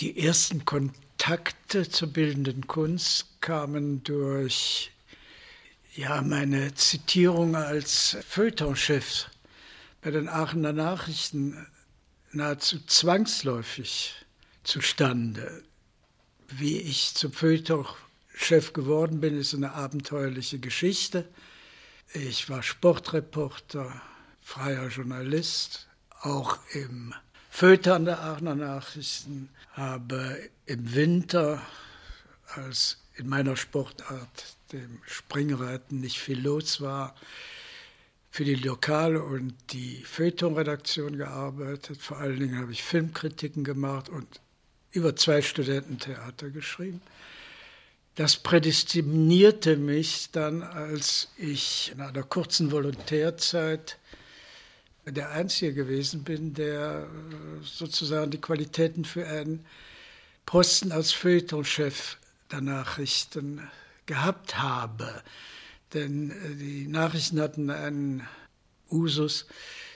Die ersten Kontakte zur bildenden Kunst kamen durch ja, meine Zitierung als Feuilletonchef bei den Aachener Nachrichten nahezu zwangsläufig zustande. Wie ich zum Feuilletonchef geworden bin, ist eine abenteuerliche Geschichte. Ich war Sportreporter, freier Journalist, auch im Feuilleton der Aachener Nachrichten, habe im Winter, als in meiner Sportart, dem Springreiten, nicht viel los war, für die Lokale und die Feuilleton-Redaktion gearbeitet. Vor allen Dingen habe ich Filmkritiken gemacht und über zwei Studententheater geschrieben. Das prädestinierte mich dann, als ich in einer kurzen Volontärzeit der Einzige gewesen bin, der äh, sozusagen die Qualitäten für einen Posten als Feuilletonchef der Nachrichten gehabt habe. Denn äh, die Nachrichten hatten einen Usus.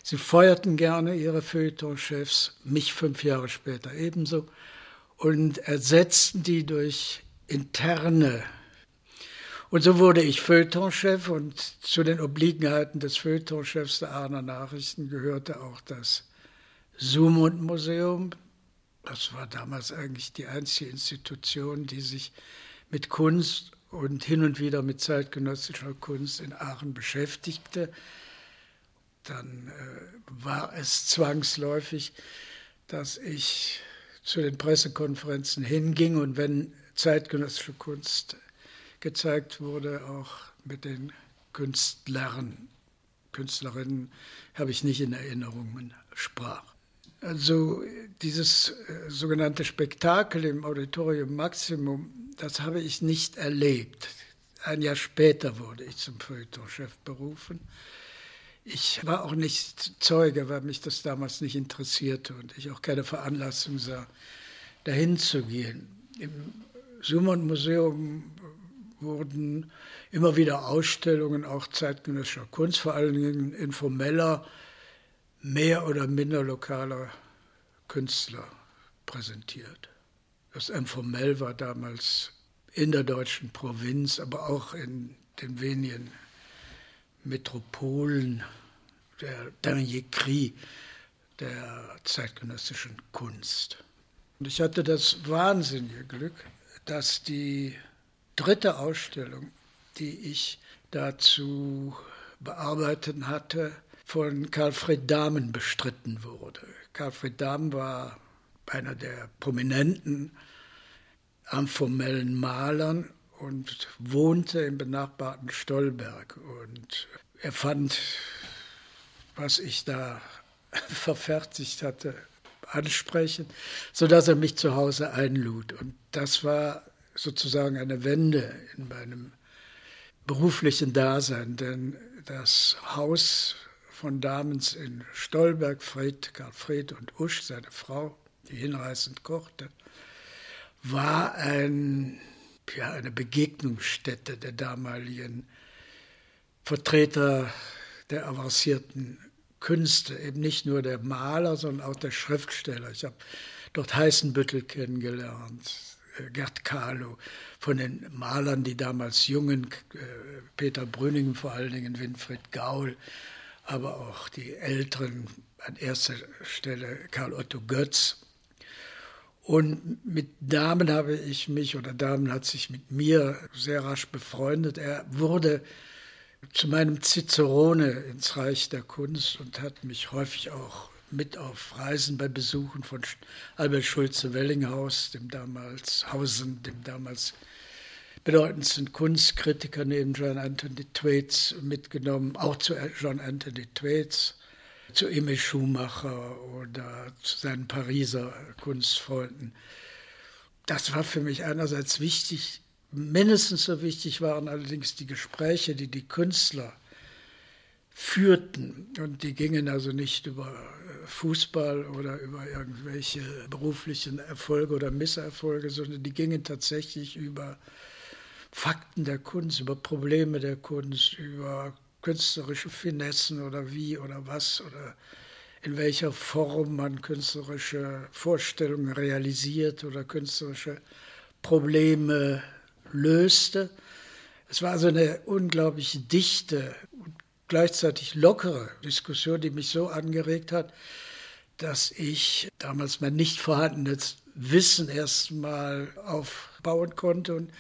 Sie feuerten gerne ihre Feuilletonchefs, mich fünf Jahre später ebenso, und ersetzten die durch interne. Und so wurde ich Feuilletonchef und zu den Obliegenheiten des Feuilletonchefs der Ahner Nachrichten gehörte auch das Sumund-Museum. Das war damals eigentlich die einzige Institution, die sich mit Kunst und hin und wieder mit zeitgenössischer Kunst in Aachen beschäftigte. Dann äh, war es zwangsläufig, dass ich zu den Pressekonferenzen hinging und wenn zeitgenössische Kunst gezeigt wurde, auch mit den Künstlern, Künstlerinnen habe ich nicht in Erinnerungen sprach. Also dieses äh, sogenannte Spektakel im Auditorium Maximum, das habe ich nicht erlebt. Ein Jahr später wurde ich zum Feuilletonchef berufen. Ich war auch nicht Zeuge, weil mich das damals nicht interessierte und ich auch keine Veranlassung sah, dahin zu gehen. Im Schumann-Museum wurden immer wieder Ausstellungen auch zeitgenössischer Kunst, vor allen Dingen informeller, mehr oder minder lokaler Künstler präsentiert. Das informell war damals in der deutschen Provinz, aber auch in den wenigen Metropolen der Dernier Cri der zeitgenössischen Kunst. Und ich hatte das wahnsinnige Glück, dass die dritte Ausstellung, die ich dazu bearbeiten hatte, von Karlfried Dahmen bestritten wurde. Karlfried Dahmen war einer der prominenten informellen Malern und wohnte im benachbarten Stolberg. Und er fand, was ich da verfertigt hatte, ansprechend, sodass er mich zu Hause einlud. Und das war sozusagen eine Wende in meinem beruflichen Dasein, denn das Haus von Damens in Stolberg, Fred, Karl Fred und Usch, seine Frau, die hinreißend kochte, war ein, ja, eine Begegnungsstätte der damaligen Vertreter der avancierten Künste, eben nicht nur der Maler, sondern auch der Schriftsteller. Ich habe dort Heißenbüttel kennengelernt, Gerd Kahlo, von den Malern, die damals jungen, äh, Peter Brüningen vor allen Dingen, Winfried Gaul, aber auch die Älteren, an erster Stelle Karl Otto Götz. Und mit Damen habe ich mich, oder Damen hat sich mit mir sehr rasch befreundet. Er wurde zu meinem Cicerone ins Reich der Kunst und hat mich häufig auch mit auf Reisen bei Besuchen von Albert Schulze-Wellinghaus, dem damals Hausen, dem damals bedeutendsten Kunstkritiker neben John Anthony Thwaites mitgenommen, auch zu John Anthony Thwaites, zu Emil Schumacher oder zu seinen Pariser Kunstfreunden. Das war für mich einerseits wichtig, mindestens so wichtig waren allerdings die Gespräche, die die Künstler führten. Und die gingen also nicht über Fußball oder über irgendwelche beruflichen Erfolge oder Misserfolge, sondern die gingen tatsächlich über Fakten der Kunst, über Probleme der Kunst, über künstlerische Finessen oder wie oder was oder in welcher Form man künstlerische Vorstellungen realisiert oder künstlerische Probleme löste. Es war also eine unglaublich dichte gleichzeitig lockere Diskussion, die mich so angeregt hat, dass ich damals mein nicht vorhandenes Wissen erstmal aufbauen konnte und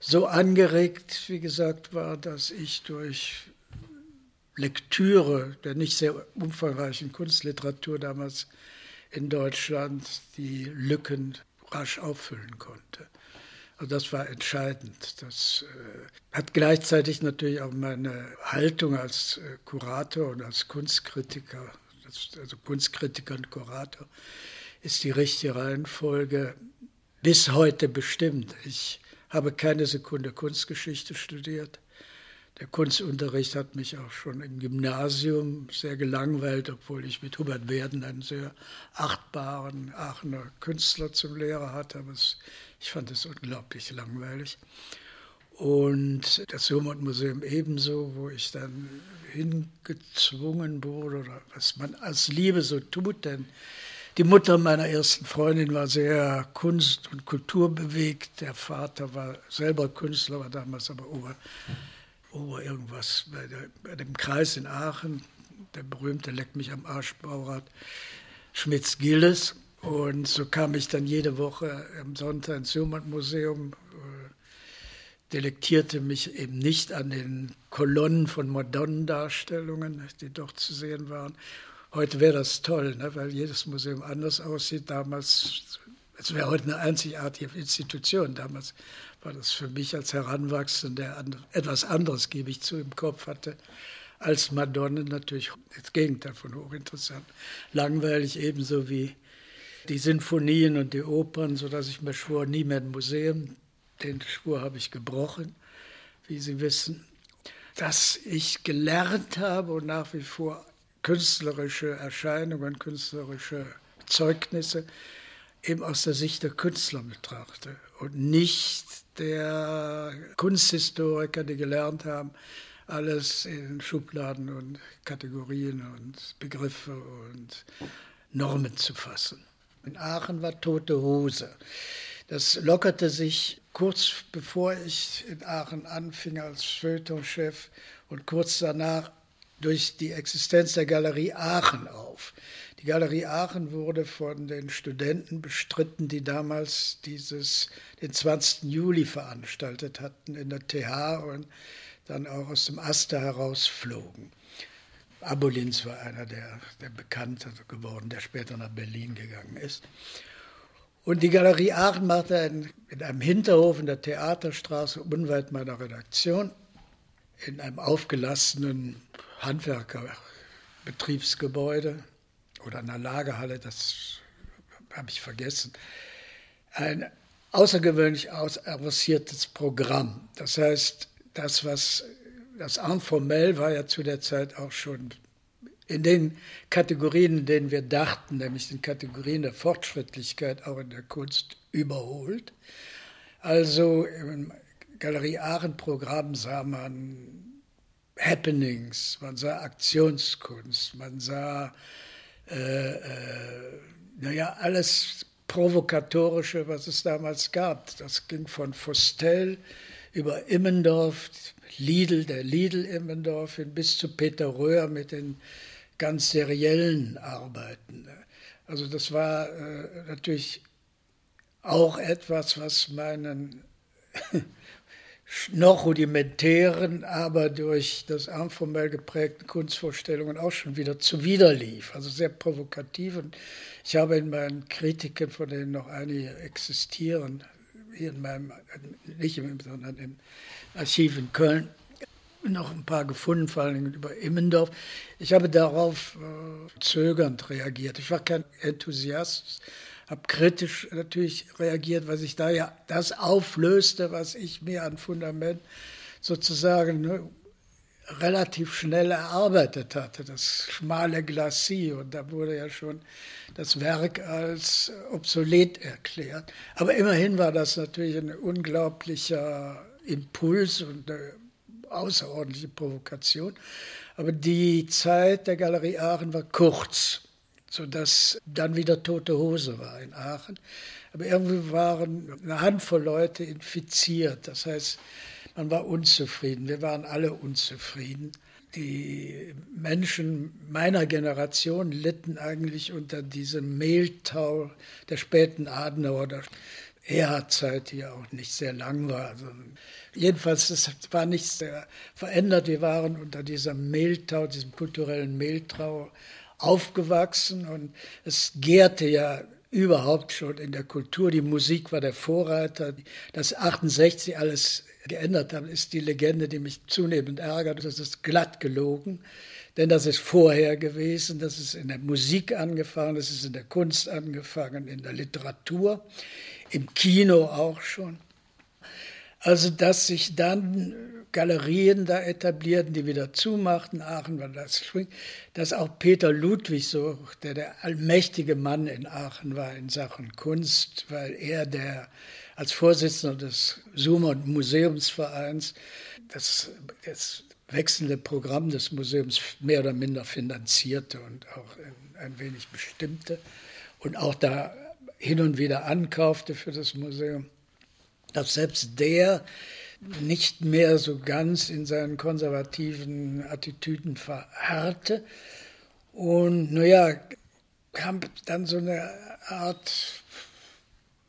so angeregt, wie gesagt, war, dass ich durch Lektüre der nicht sehr umfangreichen Kunstliteratur damals in Deutschland die Lücken rasch auffüllen konnte. Also das war entscheidend. Das äh, hat gleichzeitig natürlich auch meine Haltung als äh, Kurator und als Kunstkritiker, das, also Kunstkritiker und Kurator, ist die richtige Reihenfolge bis heute bestimmt. Ich habe keine Sekunde Kunstgeschichte studiert. Der Kunstunterricht hat mich auch schon im Gymnasium sehr gelangweilt, obwohl ich mit Hubert Werden einen sehr achtbaren Aachener Künstler zum Lehrer hatte. Aber es, ich fand es unglaublich langweilig. Und das Humboldt-Museum ebenso, wo ich dann hingezwungen wurde, oder was man als Liebe so tut, denn die Mutter meiner ersten Freundin war sehr kunst- und kulturbewegt. Der Vater war selber Künstler, war damals aber Ober Ober irgendwas bei, der, bei, dem Kreis in Aachen, der berühmte Leck mich am Arsch Baurat Schmitz-Gilles. Und so kam ich dann jede Woche am Sonntag ins Schumann-Museum, äh, delektierte mich eben nicht an den Kolonnen von Madonnendarstellungen, die dort zu sehen waren. Heute wäre das toll, ne, weil jedes Museum anders aussieht. Damals, es wäre heute eine einzigartige Institution. Damals war das für mich als Heranwachsender, der etwas anderes, gebe ich zu, im Kopf hatte, als Madonna natürlich das Gegenteil von hochinteressant. Langweilig ebenso wie die Sinfonien und die Opern, sodass ich mir schwor, nie mehr ein Museum. Den Schwur habe ich gebrochen, wie Sie wissen. Dass ich gelernt habe und nach wie vor künstlerische Erscheinungen, künstlerische Zeugnisse eben aus der Sicht der Künstler betrachte und nicht der Kunsthistoriker, die gelernt haben, alles in Schubladen und Kategorien und Begriffe und Normen zu fassen. In Aachen war tote Hose. Das lockerte sich kurz bevor ich in Aachen anfing als Feuilletonchef und kurz danach durch die Existenz der Galerie Aachen auf. Die Galerie Aachen wurde von den Studenten bestritten, die damals dieses, den 20. Juli veranstaltet hatten in der TH und dann auch aus dem Aster herausflogen. Abolins war einer der, der Bekannte geworden, der später nach Berlin gegangen ist. Und die Galerie Aachen machte ein, in einem Hinterhof in der Theaterstraße unweit meiner Redaktion in einem aufgelassenen Handwerkerbetriebsgebäude oder einer Lagerhalle, das habe ich vergessen, ein außergewöhnlich avanciertes Programm. Das heißt, das, was das informell war ja zu der Zeit auch schon in den Kategorien, in denen wir dachten, nämlich den Kategorien der Fortschrittlichkeit auch in der Kunst überholt. Also im Galerie Aachen Programm sah man Happenings, man sah Aktionskunst, man sah äh, äh, naja, alles Provokatorische, was es damals gab. Das ging von Fostel über Immendorf, Lidl, der Lidl Immendorf, hin bis zu Peter Röhr mit den ganz seriellen Arbeiten. Also das war äh, natürlich auch etwas, was meinen noch rudimentären, aber durch das informell geprägten Kunstvorstellungen auch schon wieder zuwiderlief. Also sehr provokativ. Und ich habe in meinen Kritiken, von denen noch einige existieren, hier in meinem, nicht im, sondern im Archiv in Köln, noch ein paar gefunden, vor allem über Immendorf. Ich habe darauf äh, zögernd reagiert. Ich war kein Enthusiast habe kritisch natürlich reagiert, weil sich da ja das auflöste, was ich mir an Fundament sozusagen ne, relativ schnell erarbeitet hatte, das schmale Glacis. Und da wurde ja schon das Werk als obsolet erklärt. Aber immerhin war das natürlich ein unglaublicher Impuls und eine außerordentliche Provokation. Aber die Zeit der Galerie Aachen war kurz. sodass dann wieder tote Hose war in Aachen. Aber irgendwie waren eine Handvoll Leute infiziert. Das heißt, man war unzufrieden. Wir waren alle unzufrieden. Die Menschen meiner Generation litten eigentlich unter diesem Mehltau der späten Adenauer oder Erhard-Zeit, die ja auch nicht sehr lang war. Also jedenfalls, es war nicht sehr verändert. Wir waren unter diesem Mehltau, diesem kulturellen Mehltau aufgewachsen und es gärte ja überhaupt schon in der Kultur. Die Musik war der Vorreiter. Dass 68 alles geändert hat, ist die Legende, die mich zunehmend ärgert. Das ist glatt gelogen. Denn das ist vorher gewesen, das ist in der Musik angefangen, das ist in der Kunst angefangen, in der Literatur, im Kino auch schon. Also, dass sich dann Galerien da etablierten, die wieder zumachten. Aachen war das dass auch Peter Ludwig so, der der allmächtige Mann in Aachen war in Sachen Kunst, weil er der als Vorsitzender des Sumer Museumsvereins das, das wechselnde Programm des Museums mehr oder minder finanzierte und auch ein wenig bestimmte und auch da hin und wieder ankaufte für das Museum, dass selbst der nicht mehr so ganz in seinen konservativen Attitüden verharrte. Und naja, kam dann so eine Art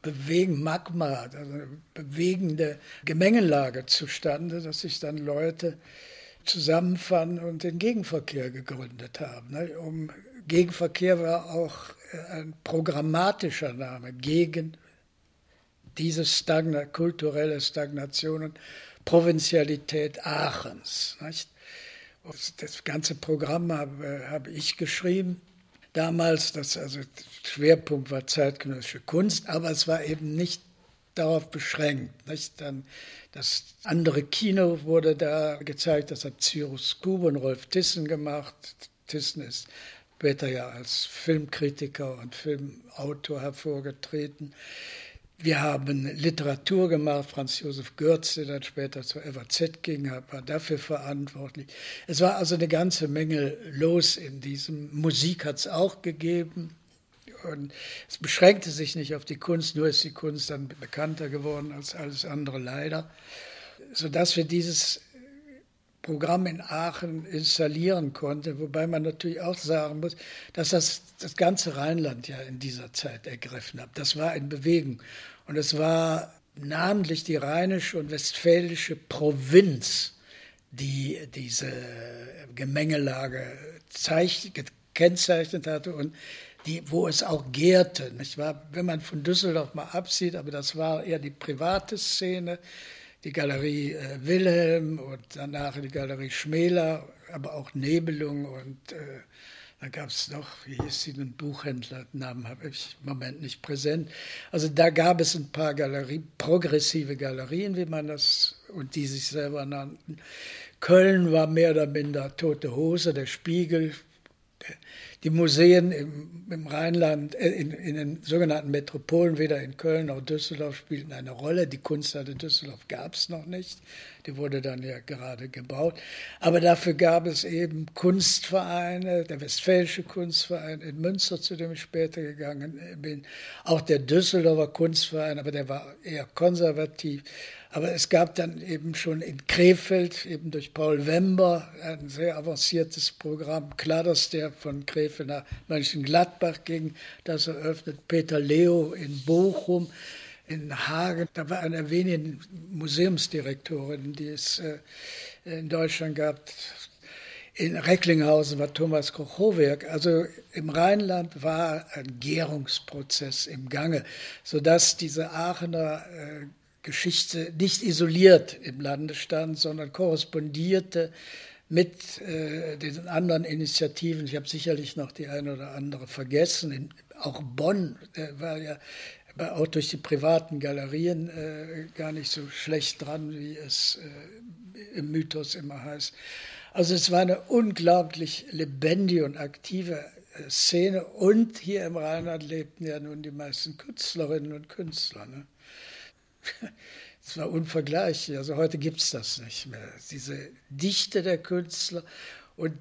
Bewegen, Magma, also eine bewegende Gemengelage zustande, dass sich dann Leute zusammenfanden und den Gegenverkehr gegründet haben. Ne? Um Gegenverkehr war auch ein programmatischer Name gegen diese Stagna kulturelle Stagnation und Provinzialität Aachens. Das ganze Programm habe, habe ich geschrieben. Damals, das also Schwerpunkt war zeitgenössische Kunst, aber es war eben nicht darauf beschränkt. Nicht? Dann das andere Kino wurde da gezeigt, das hat Cyrus Kube und Rolf Tissen gemacht. Tissen ist später ja als Filmkritiker und Filmautor hervorgetreten. Wir haben Literatur gemacht, Franz Josef Görz, der dann später zur FAZ ging, war dafür verantwortlich. Es war also eine ganze Menge los in diesem. Musik hat es auch gegeben. Und es beschränkte sich nicht auf die Kunst, nur ist die Kunst dann bekannter geworden als alles andere leider, sodass wir dieses Programm in Aachen installieren konnte, wobei man natürlich auch sagen muss, dass das das ganze Rheinland ja in dieser Zeit ergriffen hat. Das war in Bewegung und es war namentlich die rheinische und westfälische Provinz, die diese Gemengelage gekennzeichnet hatte und die, wo es auch gärte. Nicht wahr? Wenn man von Düsseldorf mal absieht, aber das war eher die private Szene, die Galerie äh, Wilhelm und danach die Galerie Schmäler, aber auch Nebelung und äh, dann gab es noch, wie hieß sie, einen Buchhändler, Namen habe ich im Moment nicht präsent. Also da gab es ein paar Galerie, progressive Galerien, wie man das, und die sich selber nannten. Köln war mehr oder minder tote Hose, der Spiegel, die Museen im, im Rheinland, äh, in, in, den sogenannten Metropolen, weder in Köln noch Düsseldorf, spielten eine Rolle. Die Kunsthalle Düsseldorf gab es noch nicht. Die wurde dann ja gerade gebaut. Aber dafür gab es eben Kunstvereine, der Westfälische Kunstverein in Münster, zu dem ich später gegangen bin, auch der Düsseldorfer Kunstverein, aber der war eher konservativ. Aber es gab dann eben schon in Krefeld, eben durch Paul Wember, ein sehr avanciertes Programm. Klar, dass der von Krefeld nach Mönchengladbach ging, das eröffnet Peter Leo in Bochum, in Hagen. Da war eine wenigen Museumsdirektorinnen, die es äh, in Deutschland gab. In Recklinghausen war Thomas Kochowiak. Also im Rheinland war ein Gärungsprozess im Gange, sodass diese Aachener äh, Geschichte nicht isoliert im Lande stand, sondern korrespondierte mit äh, den anderen Initiativen. Ich habe sicherlich noch die eine oder andere vergessen. In, auch Bonn äh, war ja auch durch die privaten Galerien äh, gar nicht so schlecht dran, wie es äh, im Mythos immer heißt. Also es war eine unglaublich lebendige und aktive äh, Szene und hier im Rheinland lebten ja nun die meisten Künstlerinnen und Künstler. Ne? Es war unvergleichlich. Also heute gibt es das nicht mehr. Diese Dichte der Künstler und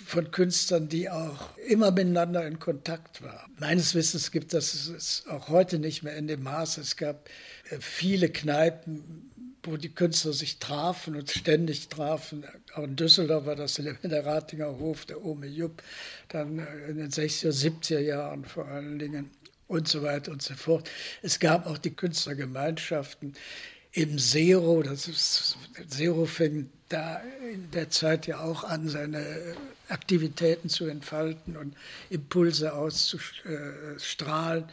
von Künstlern, die auch immer miteinander in Kontakt waren. Meines Wissens gibt es auch heute nicht mehr in dem Maße. Es gab äh, viele Kneipen, wo die Künstler sich trafen und ständig trafen. Auch in Düsseldorf war das der Ratinger Hof, der Ome Jupp, dann äh, in den 60er, 70er Jahren vor allen Dingen und so weiter und so fort. Es gab auch die Künstlergemeinschaften im Zero, das ist, Zero fing da in der Zeit ja auch an, seine Aktivitäten zu entfalten und Impulse auszustrahlen.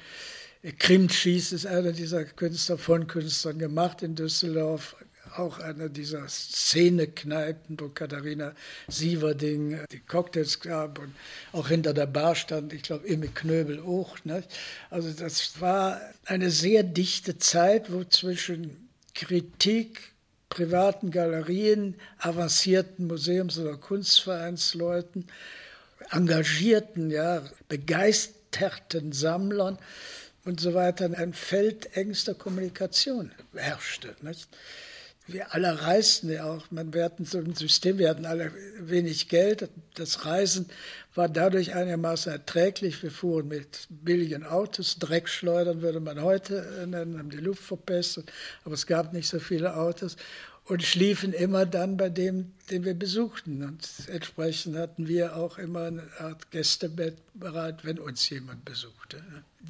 Krimtschis ist einer dieser Künstler von Künstlern gemacht in Düsseldorf, auch einer dieser Szenekneipen, wo Katharina Sieverding die Cocktails gab und auch hinter der Bar stand, ich glaube, Emme Knöbel auch. Ne? Also das war eine sehr dichte Zeit, wo zwischen Kritik, privaten Galerien, avancierten Museums- oder Kunstvereinsleuten, engagierten, ja, begeisterten Sammlern und so weiter ein Feld engster Kommunikation herrschte. Nicht? Wir alle reisten ja auch, man, wir hatten so ein System, wir hatten alle wenig Geld. Das Reisen war dadurch einigermaßen erträglich. Wir fuhren mit billigen Autos, Dreckschleudern würde man heute nennen, haben die Luft verpestet, aber es gab nicht so viele Autos und schliefen immer dann bei dem, den wir besuchten. Und entsprechend hatten wir auch immer eine Art Gästebett bereit, wenn uns jemand besuchte.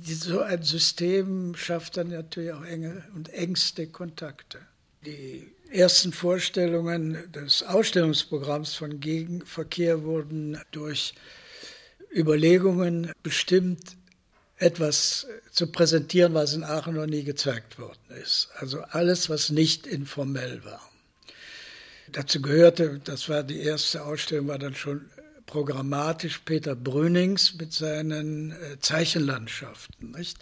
So ein System schafft dann natürlich auch enge und engste Kontakte. Die ersten Vorstellungen des Ausstellungsprogramms von Gegenverkehr wurden durch Überlegungen bestimmt, etwas zu präsentieren, was in Aachen noch nie gezeigt worden ist. Also alles, was nicht informell war. Dazu gehörte, das war die erste Ausstellung, war dann schon programmatisch Peter Brünings mit seinen äh, Zeichenlandschaften. Nicht?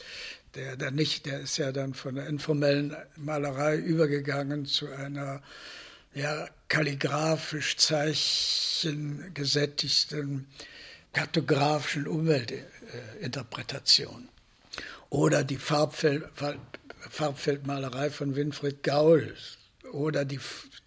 Der, der, nicht, der ist ja dann von der informellen Malerei übergegangen zu einer ja, kalligrafisch zeichengesättigten kartografischen Umweltinterpretation. Oder die Farbfeld, Farbfeldmalerei von Winfried Gaul oder die,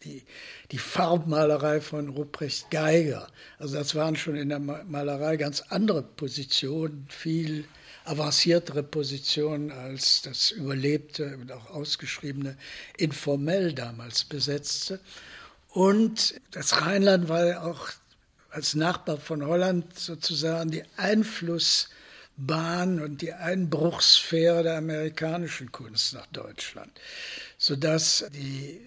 die, die Farbmalerei von Ruprecht Geiger. Also das waren schon in der Malerei ganz andere Positionen, viel avanciertere Positionen als das überlebte und auch ausgeschriebene informell damals besetzte. Und das Rheinland war ja auch als Nachbar von Holland sozusagen die Einflussbahn und die Einbruchssphäre der amerikanischen Kunst nach Deutschland, sodass die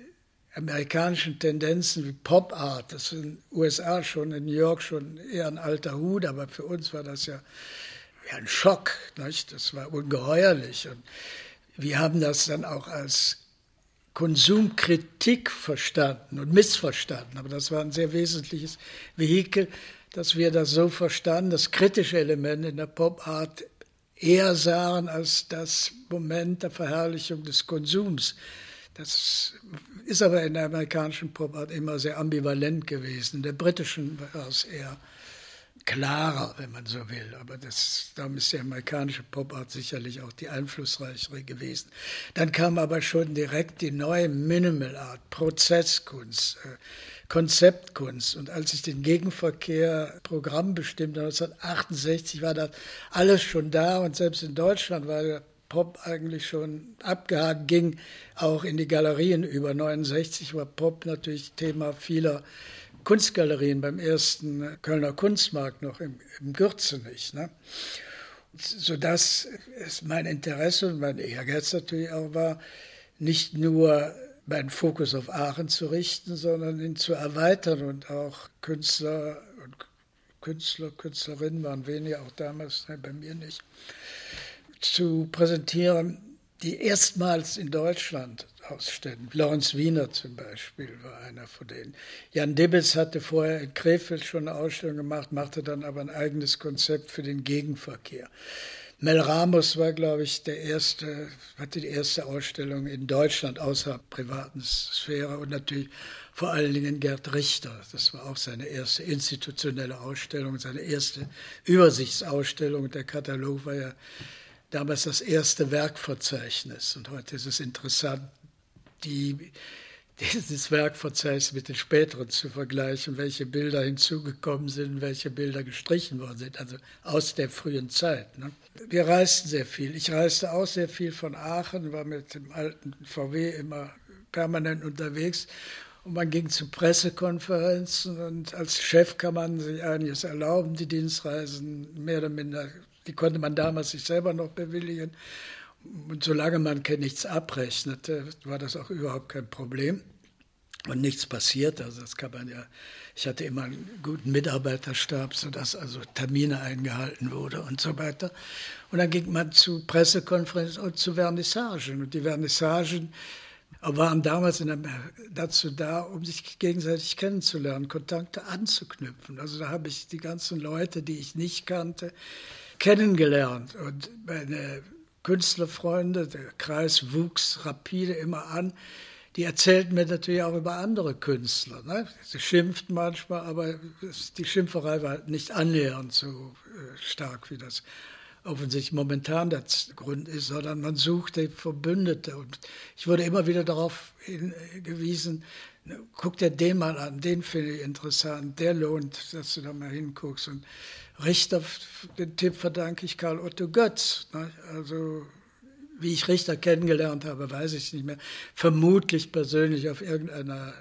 amerikanischen Tendenzen wie Pop Art, das in den USA schon, in New York schon eher ein alter Hut, aber für uns war das ja, ja ein Schock, nicht? das war ungeheuerlich. Und wir haben das dann auch als Konsumkritik verstanden und missverstanden, aber das war ein sehr wesentliches Vehikel, dass wir das so verstanden, das kritische Element in der Pop Art eher sahen als das Moment der Verherrlichung des Konsums das ist aber in der amerikanischen Popart immer sehr ambivalent gewesen. In der britischen war es eher klarer, wenn man so will. Aber das, darum ist die amerikanische Popart sicherlich auch die einflussreichere gewesen. Dann kam aber schon direkt die neue Minimal Art, Prozesskunst, äh, Konzeptkunst. Und als ich den Gegenverkehr Programm bestimmte, 1968, war das alles schon da. Und selbst in Deutschland war der Pop eigentlich schon abgehakt, ging auch in die Galerien über. 69 war Pop natürlich Thema vieler Kunstgalerien beim ersten Kölner Kunstmarkt noch im, im Gürzenich. Ne? Sodass es mein Interesse und mein Ehrgeiz natürlich auch war, nicht nur meinen Fokus auf Aachen zu richten, sondern ihn zu erweitern und auch Künstler und Künstler, Künstlerinnen waren weniger, auch damals, ne, bei mir nicht, zu präsentieren, die erstmals in Deutschland ausstellen. Lorenz Wiener zum Beispiel war einer von denen. Jan Dibbels hatte vorher in Krefeld schon eine Ausstellung gemacht, machte dann aber ein eigenes Konzept für den Gegenverkehr. Mel Ramos war, glaube ich, der erste, hatte die erste Ausstellung in Deutschland außerhalb privaten Sphäre und natürlich vor allen Dingen Gerd Richter. Das war auch seine erste institutionelle Ausstellung, seine erste Übersichtsausstellung. Der Katalog war ja damals das erste Werkverzeichnis. Und heute ist es interessant, die dieses Werkverzeichnis mit den späteren zu vergleichen, welche Bilder hinzugekommen sind, welche Bilder gestrichen worden sind, also aus der frühen Zeit. Ne? Wir reisten sehr viel. Ich reiste auch sehr viel von Aachen, war mit dem alten VW immer permanent unterwegs und man ging zu Pressekonferenzen und als Chef kann man sich einiges erlauben, die Dienstreisen mehr oder minder, die konnte man damals sich selber noch bewilligen. Und solange man nichts abrechnete, war das auch überhaupt kein Problem. Und nichts passiert. Also das kann man ja, ich hatte immer einen guten Mitarbeiterstab, sodass also Termine eingehalten wurde und so weiter. Und dann ging man zu Pressekonferenzen und zu Vernissagen. Und die Vernissagen waren damals dazu da, um sich gegenseitig kennenzulernen, Kontakte anzuknüpfen. Also da habe ich die ganzen Leute, die ich nicht kannte, kennengelernt. Und meine Künstlerfreunde, der Kreis wuchs rapide immer an. Die erzählten mir natürlich auch über andere Künstler. Ne? Sie schimpft manchmal, aber die Schimpferei war nicht annähernd so äh, stark, wie das offensichtlich momentan der Grund ist, sondern man suchte Verbündete. Und ich wurde immer wieder darauf hingewiesen, guck dir den mal an, den finde ich interessant, der lohnt, dass du da mal hinguckst. Und Richter, den Tipp verdanke ich Karl Otto Götz. Ne? Also wie ich Richter kennengelernt habe, weiß ich nicht mehr. Vermutlich persönlich auf irgendeiner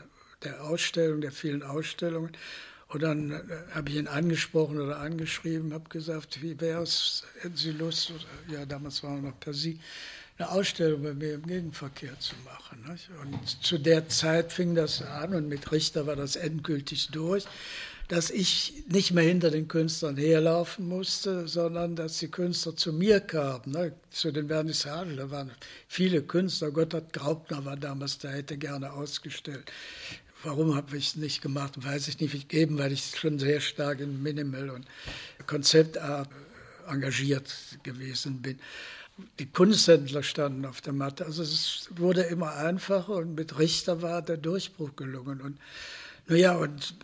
der Ausstellungen, der vielen Ausstellungen. Und dann äh, habe ich ihn angesprochen oder angeschrieben, habe gesagt, wie wäre es, hätten Sie Lust, ja, damals war noch per Sie, eine Ausstellung bei mir im Gegenverkehr zu machen. Nicht? Und zu der Zeit fing das an und mit Richter war das endgültig durch dass ich nicht mehr hinter den Künstlern herlaufen musste, sondern dass die Künstler zu mir kamen, ne, zu den Vernissagen. Da waren viele Künstler. Gotthard Graupner war damals da, hätte gerne ausgestellt. Warum habe ich es nicht gemacht, weiß ich nicht. Eben, weil ich schon sehr stark in Minimal und Konzeptart engagiert gewesen bin. Die Kunsthändler standen auf der Matte. Also es wurde immer einfacher und mit Richter war der Durchbruch gelungen. Und naja, und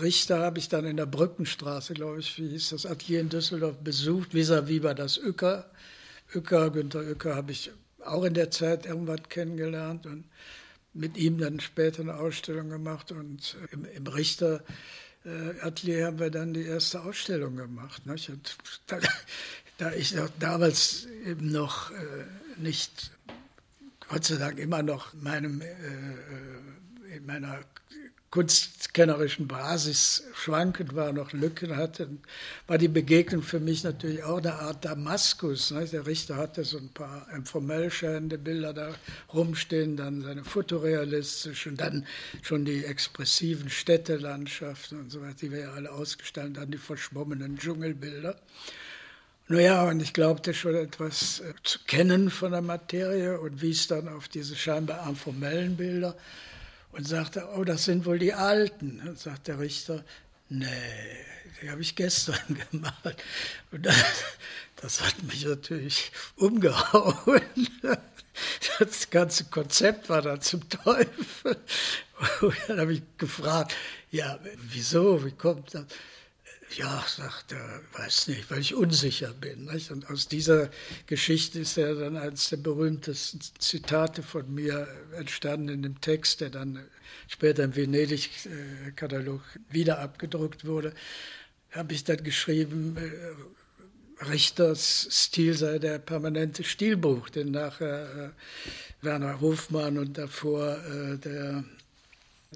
Richter habe ich dann in der Brückenstraße, glaube ich, wie hieß das, Atelier in Düsseldorf besucht, vis-à-vis war das Uecker. Uecker, Günter Uecker habe ich auch in der Zeit irgendwann kennengelernt und mit ihm dann später eine Ausstellung gemacht und im, im Richter äh, Atelier haben wir dann die erste Ausstellung gemacht. Und da, da ich damals eben noch äh, nicht, Gott sei Dank immer noch meinem, äh, äh in meiner kunstkennerischen Basis schwankend war, noch Lücken hatte, war die Begegnung für mich natürlich auch eine Art Damaskus. Ne? Der Richter hatte so ein paar informell scheinende Bilder da rumstehen, dann seine fotorealistischen, dann schon die expressiven Städtelandschaften und so weiter, die wir ja alle ausgestellt haben, dann die verschwommenen Dschungelbilder. Naja, und ich glaubte schon etwas äh, zu kennen von der Materie und wies dann auf diese scheinbar informellen Bilder und sagte, oh, das sind wohl die Alten. Und sagt der Richter, nee, die habe ich gestern gemacht. Und das, das hat mich natürlich umgehauen. Das ganze Konzept war da zum Teufel. Und dann habe ich gefragt, ja, wieso, wie kommt das? Ja, sagt er, weiß nicht, weil ich unsicher bin. Nicht? Und aus dieser Geschichte ist ja dann eines der berühmtesten Zitate von mir entstanden in dem Text, der dann später im Venedig-Katalog wieder abgedruckt wurde. Habe ich dann geschrieben, äh, Richters Stil sei der permanente Stilbruch, den nachher äh, Werner Hofmann und davor äh, der,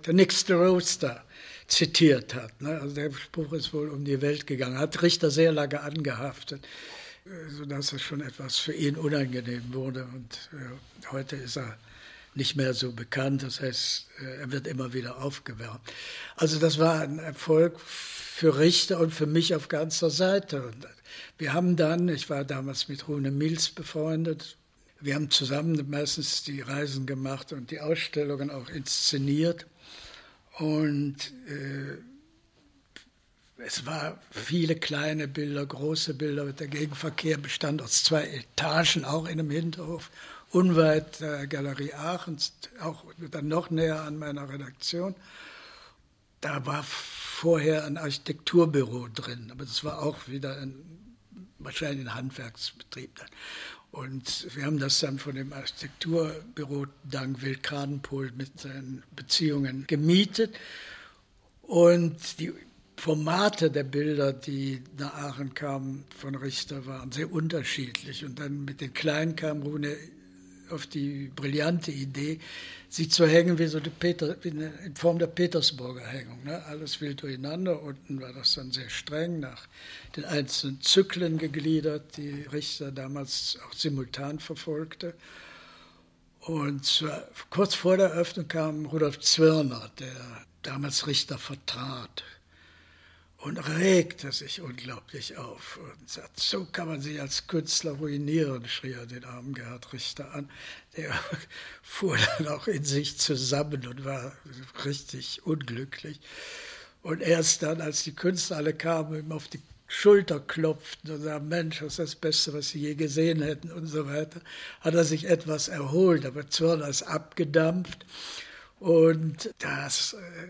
der Nix Roaster zitiert hat. Ne? Also der Spruch ist wohl um die Welt gegangen, hat Richter sehr lange angehaftet, äh, sodass es schon etwas für ihn unangenehm wurde. Und äh, heute ist er nicht mehr so bekannt, das heißt, äh, er wird immer wieder aufgewärmt. Also das war ein Erfolg für Richter und für mich auf ganzer Seite. Und wir haben dann, ich war damals mit Rune Mills befreundet, wir haben zusammen meistens die Reisen gemacht und die Ausstellungen auch inszeniert. Und äh, es war viele kleine Bilder, große Bilder. Der Gegenverkehr bestand aus zwei Etagen, auch in einem Hinterhof, unweit der Galerie Aachen, auch dann noch näher an meiner Redaktion. Da war vorher ein Architekturbüro drin, aber das war auch wieder ein, wahrscheinlich ein Handwerksbetrieb dann. Und wir haben das dann von dem Architekturbüro Dank Wild Kranenpol mit seinen Beziehungen gemietet. Und die Formate der Bilder, die nach Aachen kamen von Richter, waren sehr unterschiedlich. Und dann mit den Kleinen kam Rune auf die brillante Idee, sie zu hängen wie so die Peter, in Form der Petersburger Hängung. Ne? Alles wild durcheinander. Unten war das dann sehr streng nach den einzelnen Zyklen gegliedert, die Richter damals auch simultan verfolgte. Und kurz vor der Öffnung kam Rudolf Zwirner, der damals Richter vertrat und regte sich unglaublich auf und sagt, so kann man sich als Künstler ruinieren, schrie er den armen Gerhard Richter an. Der fuhr dann auch in sich zusammen und war richtig unglücklich. Und erst dann, als die Künstler alle kamen, ihm auf die Schulter klopften und sagten, Mensch, das ist das Beste, was sie je gesehen hätten und so weiter, hat er sich etwas erholt, aber Zwirner ist abgedampft. Und das äh,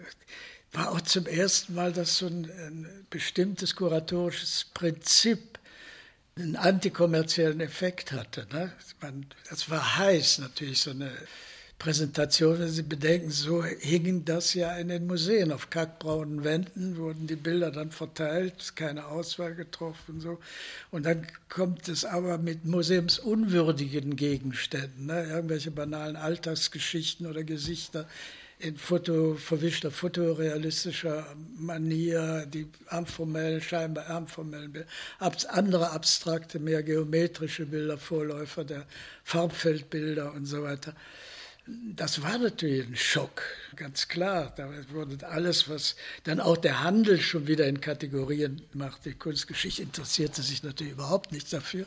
war auch zum ersten Mal, dass so ein, ein bestimmtes kuratorisches Prinzip einen antikommerziellen Effekt hatte. Ne? Man, das war heiß natürlich, so eine Präsentation, wenn Sie bedenken, so hingen das ja in den Museen. Auf kackbraunen Wänden wurden die Bilder dann verteilt, keine Auswahl getroffen. So. Und dann kommt es aber mit museumsunwürdigen Gegenständen, ne? irgendwelche banalen Alltagsgeschichten oder Gesichter in Foto, verwischter fotorealistischer Manier, die amphormellen, scheinbar amphormellen Bilder, andere abstrakte, mehr geometrische Bilder, Vorläufer der Farbfeldbilder und so weiter. Das war natürlich ein Schock, ganz klar. Da wurde alles, was dann auch der Handel schon wieder in Kategorien macht, die Kunstgeschichte interessierte sich natürlich überhaupt nicht dafür,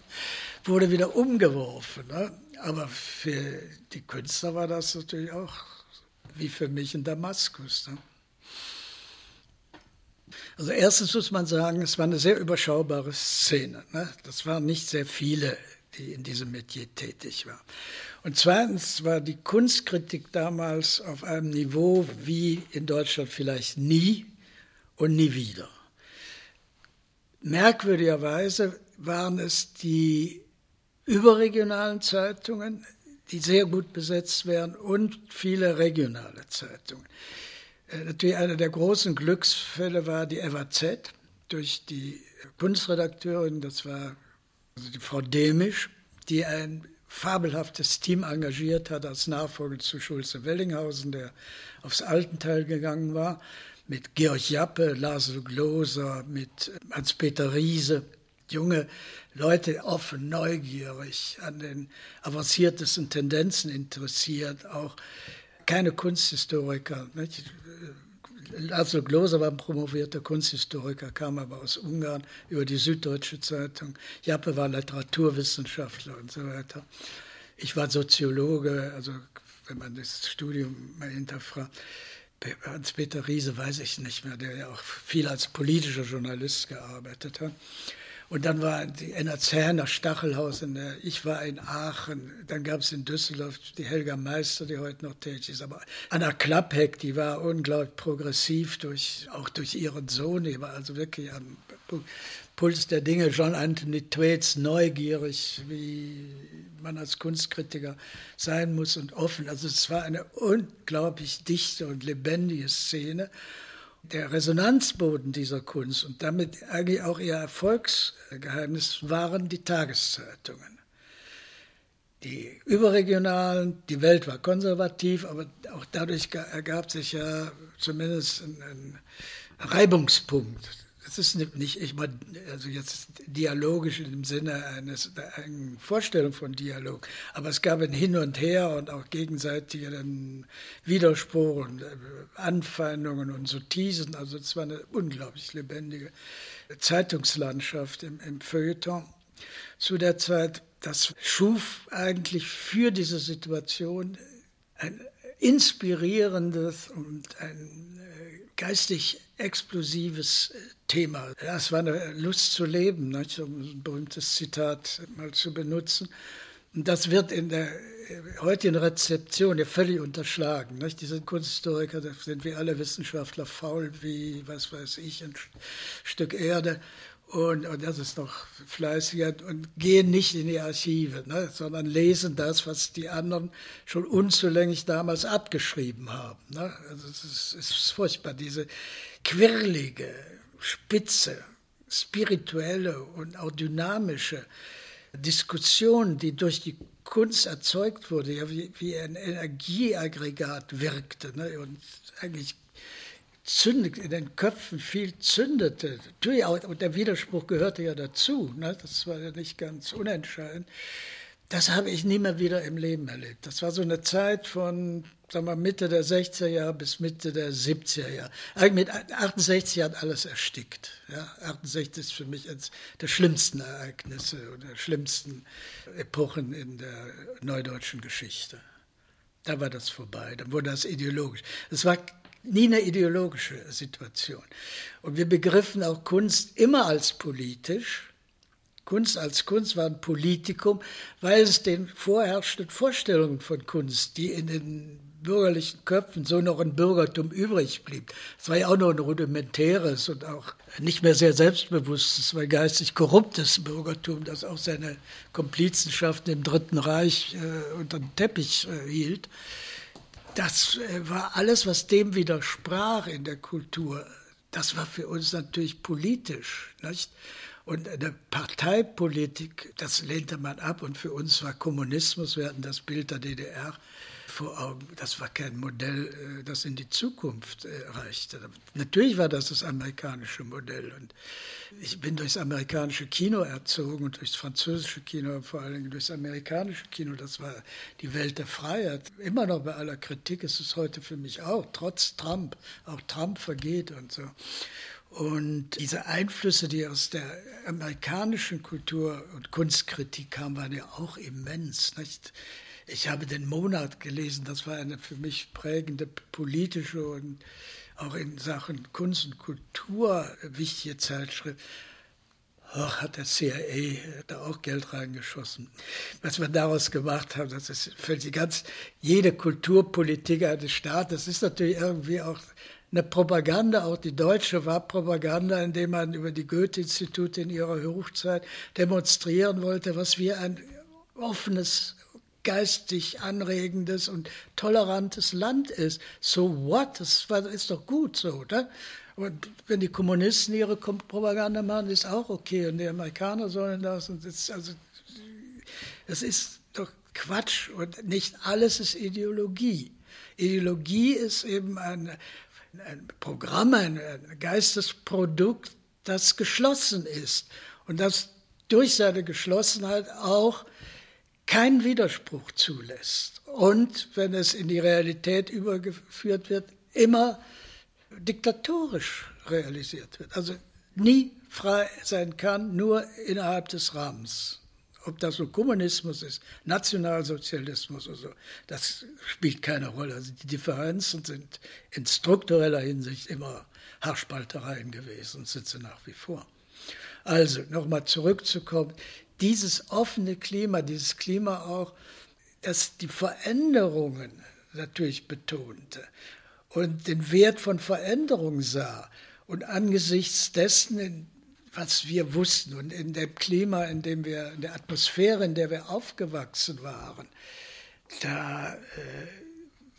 wurde wieder umgeworfen. Ne? Aber für die Künstler war das natürlich auch wie für mich in Damaskus. Ne? Also erstens muss man sagen, es war eine sehr überschaubare Szene. Ne? Das waren nicht sehr viele, die in diesem Metier tätig waren. Und zweitens war die Kunstkritik damals auf einem Niveau wie in Deutschland vielleicht nie und nie wieder. Merkwürdigerweise waren es die überregionalen Zeitungen, die sehr gut besetzt werden und viele regionale Zeitungen. Äh, natürlich einer der großen Glücksfälle war die FAZ durch die Kunstredakteurin, das war also die Frau Demisch, die ein fabelhaftes Team engagiert hat als Nachfolger zu Schulze Wellinghausen, der aufs Altenteil gegangen war, mit Georg Jappe, Lars Gloser, mit Hans-Peter Riese, junge Leute offen, neugierig, an den avanciertesten Tendenzen interessiert, auch keine Kunsthistoriker. Nicht? Laszlo Gloser war ein promovierter Kunsthistoriker, kam aber aus Ungarn über die Süddeutsche Zeitung. Jappe war Literaturwissenschaftler und so weiter. Ich war Soziologe, also wenn man das Studium mal hinterfragt. Hans-Peter Riese weiß ich nicht mehr, der ja auch viel als politischer Journalist gearbeitet hat. Und dann war die NRZ Stachelhaus, in der, ich war in Aachen, dann gab es in Düsseldorf die Helga Meister, die heute noch tätig ist, aber Anna Klappheck, die war unglaublich progressiv, durch, auch durch ihren Sohn, die war also wirklich am Puls der Dinge, John Anthony Thwaites neugierig, wie man als Kunstkritiker sein muss und offen. Also es war eine unglaublich dichte und lebendige Szene der Resonanzboden dieser Kunst und damit eigentlich auch ihr Erfolgsgeheimnis waren die Tageszeitungen. Die überregionalen, die Welt war konservativ, aber auch dadurch ergab sich ja zumindest ein, ein Reibungspunkt es ist nicht, ich meine, also jetzt dialogisch im Sinne eines, einer Vorstellung von Dialog, aber es gab ein Hin und Her und auch gegenseitigen Widerspruch und äh, Anfeindungen und Sottisen. Also es war eine unglaublich lebendige Zeitungslandschaft im, im Feuilleton zu der Zeit. Das schuf eigentlich für diese Situation ein inspirierendes und ein äh, geistig explosives äh, Thema. Es war eine Lust zu leben, ne, um ein berühmtes Zitat mal zu benutzen. Und das wird in der heutigen Rezeption ja völlig unterschlagen. Nicht? Die sind Kunsthistoriker, da sind wir alle Wissenschaftler faul wie, was weiß ich, ein Stück Erde. und, und das ist noch fleißiger und gehen nicht in die Archive, ne, sondern lesen das, was die anderen schon unzulänglich damals abgeschrieben haben. Ne. Also es ist, es ist furchtbar, diese quirlige, spitze, spirituelle und auch dynamische Diskussion, die durch die Kunst erzeugt wurde, ja, wie, wie ein Energieaggregat wirkte ne, und eigentlich zündet, in den Köpfen viel zündete. Und der Widerspruch gehörte ja dazu. Ne? Das war ja nicht ganz unentscheidend. Das habe ich nie mehr wieder im Leben erlebt. Das war so eine Zeit von sagen wir, Mitte der 60er Jahre bis Mitte der 70er Jahre. Eigentlich mit 68 hat alles erstickt. Ja, 68 ist für mich eines der schlimmsten Ereignisse oder schlimmsten Epochen in der neudeutschen Geschichte. Da war das vorbei, dann wurde das ideologisch. Es war nie eine ideologische Situation. Und wir begriffen auch Kunst immer als politisch. Kunst als Kunst war ein Politikum, weil es den vorherrschenden Vorstellungen von Kunst, die in den bürgerlichen Köpfen so noch ein Bürgertum übrig blieb. Es war ja auch noch ein rudimentäres und auch nicht mehr sehr selbstbewusstes, weil geistig korruptes Bürgertum, das auch seine Komplizenschaften im Dritten Reich äh, unter den Teppich äh, hielt das äh, war alles, was dem widersprach in der Kultur. Das war für uns natürlich politisch. Nicht? Und eine Parteipolitik, das lehnte man ab. Und für uns war Kommunismus, wir hatten das Bild der DDR, vor Augen. Das war kein Modell, äh, das in die Zukunft äh, reichte. Natürlich war das das amerikanische Modell. Und ich bin durchs amerikanische Kino erzogen und durchs französische Kino, vor allen Dingen durchs amerikanische Kino. Das war die Welt der Freiheit. Immer noch bei aller Kritik ist es heute für mich auch, trotz Trump. Auch Trump vergeht und so. Und diese Einflüsse, die aus der amerikanischen Kultur- und Kunstkritik kamen, waren ja auch immens. Nicht? Ich habe den Monat gelesen, das war eine für mich prägende politische und auch in Sachen Kunst und Kultur wichtige Zeitschrift. Oh, hat der CIA da auch Geld reingeschossen. Was wir daraus gemacht haben, das ist für die ganz, jede Kulturpolitik eines Staates, ist natürlich irgendwie auch eine Propaganda, auch die deutsche war Propaganda, indem man über die Goethe-Institute in ihrer Hochzeit demonstrieren wollte, was wir ein offenes geistig anregendes und tolerantes Land ist. So what? Das ist doch gut so, oder? Und wenn die Kommunisten ihre Propaganda machen, ist auch okay. Und die Amerikaner sollen das. Und das, also, das ist doch Quatsch. Und nicht alles ist Ideologie. Ideologie ist eben ein, ein Programm, ein, ein Geistesprodukt, das geschlossen ist. Und das durch seine Geschlossenheit auch keinen Widerspruch zulässt und, wenn es in die Realität übergeführt wird, immer diktatorisch realisiert wird. Also nie frei sein kann, nur innerhalb des Rahmens. Ob das so Kommunismus ist, Nationalsozialismus oder so, das spielt keine Rolle. Also die Differenzen sind in struktureller Hinsicht immer Haarspaltereien gewesen und sind nach wie vor. Also nochmal zurückzukommen, dieses offene Klima, dieses Klima auch, das die Veränderungen natürlich betonte und den Wert von Veränderung sah und angesichts dessen, was wir wussten und in dem Klima, in dem wir, in der Atmosphäre, in der wir aufgewachsen waren, da äh,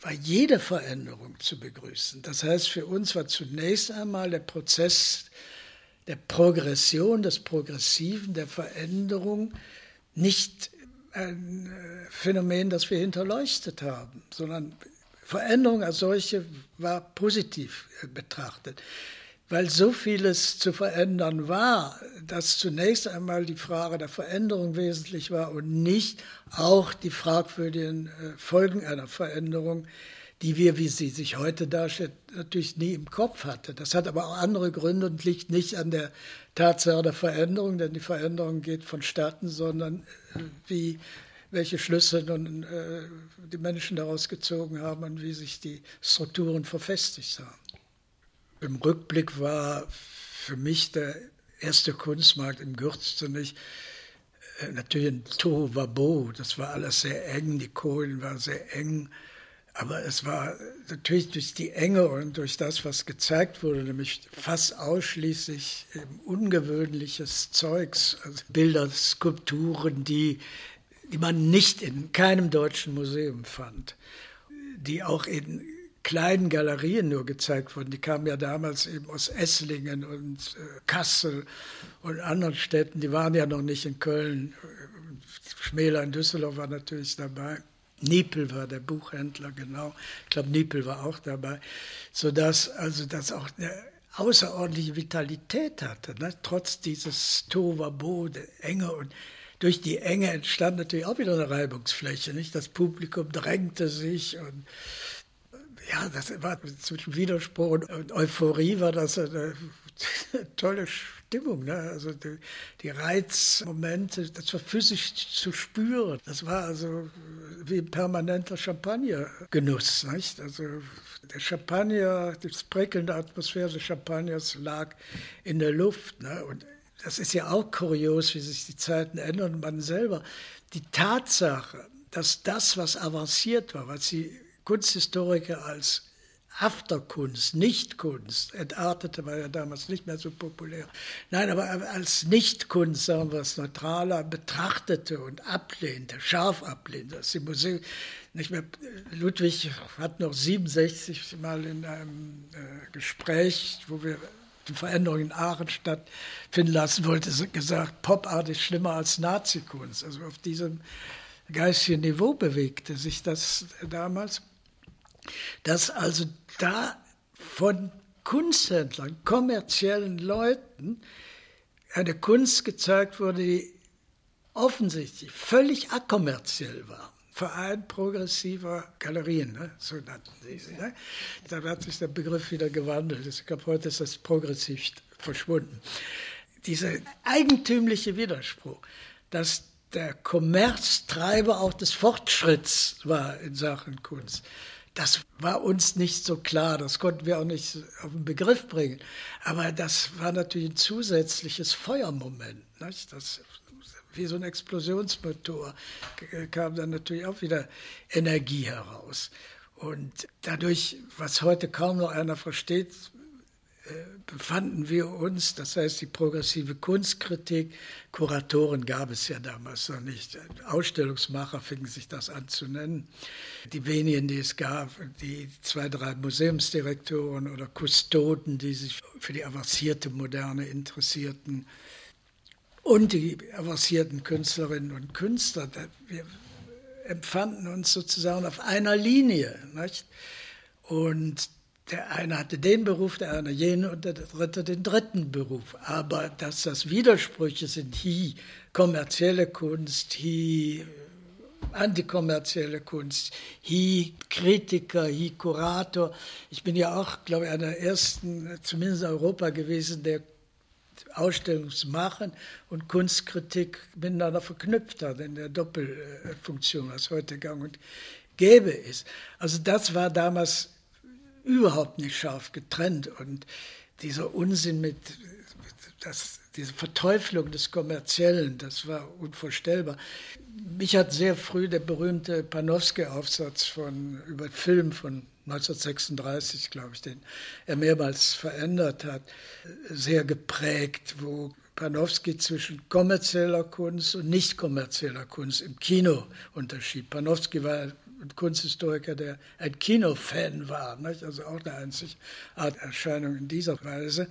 war jede Veränderung zu begrüßen. Das heißt, für uns war zunächst einmal der Prozess der Progression, des Progressiven, der Veränderung nicht ein äh, Phänomen, das wir hinterleuchtet haben, sondern Veränderung als solche war positiv äh, betrachtet, weil so vieles zu verändern war, dass zunächst einmal die Frage der Veränderung wesentlich war und nicht auch die fragwürdigen äh, Folgen einer Veränderung, die wir, wie sie sich heute darstellt, natürlich nie im Kopf hatte. Das hat aber auch andere Gründe und liegt nicht an der Tatsache der Veränderung, denn die Veränderung geht vonstatten, sondern äh, wie welche Schlüsse nun äh, die Menschen daraus gezogen haben und wie sich die Strukturen verfestigt haben. Im Rückblick war für mich der erste Kunstmarkt im Gürzenich äh, natürlich ein Tohuwabo. Das war alles sehr eng, die Kohlen waren sehr eng Aber es war natürlich durch die Enge und durch das, was gezeigt wurde, nämlich fast ausschließlich ungewöhnliches Zeugs, also Bilder, Skulpturen, die, die man nicht in keinem deutschen Museum fand, die auch in kleinen Galerien nur gezeigt wurden. Die kamen ja damals eben aus Esslingen und äh, Kassel und anderen Städten. Die waren ja noch nicht in Köln. Schmäler in Düsseldorf war natürlich dabei. Niepel war der Buchhändler, genau. Ich glaube, Niepel war auch dabei. Sodass also das auch eine außerordentliche Vitalität hatte, ne? trotz dieses Tovabo, der Enge und durch die Enge entstand natürlich auch wieder eine Reibungsfläche. Nicht? Das Publikum drängte sich und ja, das war zwischen Widerspruch und Euphorie war das eine tolle Stimmung. Ne? Also die, die, Reizmomente, das war physisch zu spüren. Das war also wie ein permanenter Champagnergenuss. Nicht? Also der Champagner, das prickelnde Atmosphäre des Champagners lag in der Luft. Ne? Und das ist ja auch kurios, wie sich die Zeiten ändern. Und man selber, die Tatsache, dass das, was avanciert war, was sie Kunsthistoriker als Afterkunst, Nichtkunst, entartete war ja damals nicht mehr so populär. Nein, aber als Nichtkunst, sagen wir es neutraler, betrachtete und ablehnte, scharf ablehnte. Das die Museen nicht mehr. Ludwig hat noch 67 mal in einem äh, Gespräch, wo wir die Veränderung in Aachen stattfinden lassen wollte, gesagt, Pop-Art ist schlimmer als Nazikunst. Also auf diesem geistigen Niveau bewegte sich das damals dass also da von Kunsthändlern, kommerziellen Leuten eine Kunst gezeigt wurde, die offensichtlich völlig akommerziell war. Verein progressiver Galerien, ne? so nannten sie sie. Ne? Dann hat sich der Begriff wieder gewandelt. Ich glaube, heute ist das progressiv verschwunden. Dieser eigentümliche Widerspruch, dass der Kommerztreiber auch des Fortschritts war in Sachen Kunst. Das war uns nicht so klar, das konnten wir auch nicht auf den Begriff bringen. Aber das war natürlich ein zusätzliches Feuermoment. Nicht? Das, wie so ein Explosionsmotor kam dann natürlich auch wieder Energie heraus. Und dadurch, was heute kaum noch einer versteht, befanden wir uns, das heißt die progressive Kunstkritik, Kuratoren gab es ja damals noch nicht, Ausstellungsmacher fingen sich das an zu nennen. Die wenigen, die es gab, die zwei, drei Museumsdirektoren oder Kustoden, die sich für die avancierte Moderne interessierten und die avancierten Künstlerinnen und Künstler, wir empfanden uns sozusagen auf einer Linie. Nicht? Und der eine hatte den Beruf, der andere jenen und der dritte den dritten Beruf. Aber dass das Widersprüche sind, hi kommerzielle Kunst, hi antikommerzielle Kunst, hi Kritiker, hi Kurator. Ich bin ja auch, glaube ich, einer der ersten, zumindest in Europa gewesen, der Ausstellungsmachen und Kunstkritik miteinander verknüpft hat, in der Doppelfunktion, was heute gang und gäbe ist. Also das war damals überhaupt nicht scharf getrennt. Und dieser Unsinn mit, das, diese Verteuflung des Kommerziellen, das war unvorstellbar. Mich hat sehr früh der berühmte Panofsky-Aufsatz über Film von 1936, glaube ich, den er mehrmals verändert hat, sehr geprägt, wo Panofsky zwischen kommerzieller Kunst und nicht kommerzieller Kunst im Kino unterschied. Panofsky war Kunsthistoriker, der ein Kinofan war, nicht? also auch eine einzigartige Erscheinung in dieser Weise.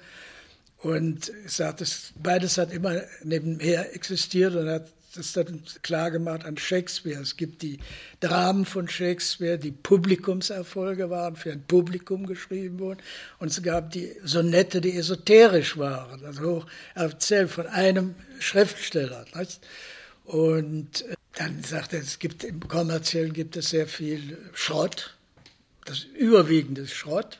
Und ich sagte, beides hat immer nebenher existiert und hat das dann klar gemacht an Shakespeare. Es gibt die Dramen von Shakespeare, die Publikumserfolge waren, für ein Publikum geschrieben wurden. Und es gab die Sonette, die esoterisch waren, also hoch erzählt von einem Schriftsteller. Nicht? Und äh, dann sagt er, es gibt im kommerziellen gibt es sehr viel Schrott, das überwiegende Schrott.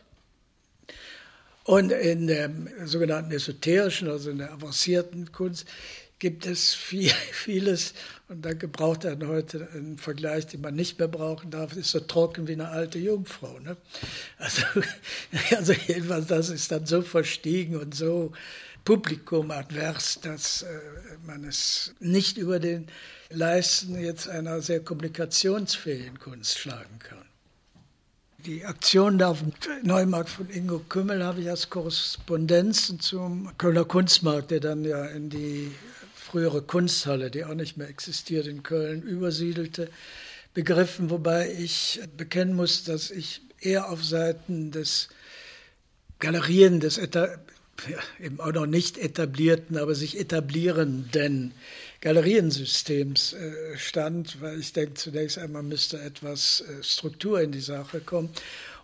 Und in der sogenannten esoterischen, also in der avancierten Kunst, gibt es viel, vieles, und da gebraucht er heute einen Vergleich, den man nicht mehr brauchen darf, ist so trocken wie eine alte Jungfrau. Ne? Also, also jedenfalls, das ist dann so verstiegen und so publikumadvers, dass äh, man es nicht über den Leisten jetzt einer sehr kommunikationsfähigen Kunst schlagen kann. Die Aktion da auf dem Neumarkt von Ingo Kümmel habe ich als Korrespondenzen zum Kölner Kunstmarkt, der dann ja in die frühere Kunsthalle, die auch nicht mehr existiert in Köln, übersiedelte, begriffen, wobei ich bekennen muss, dass ich eher auf Seiten des Galerien, des ja, eben auch noch nicht etablierten, aber sich etablierenden Galeriensystems äh, stand, weil ich denke, zunächst einmal müsste etwas äh, Struktur in die Sache kommen.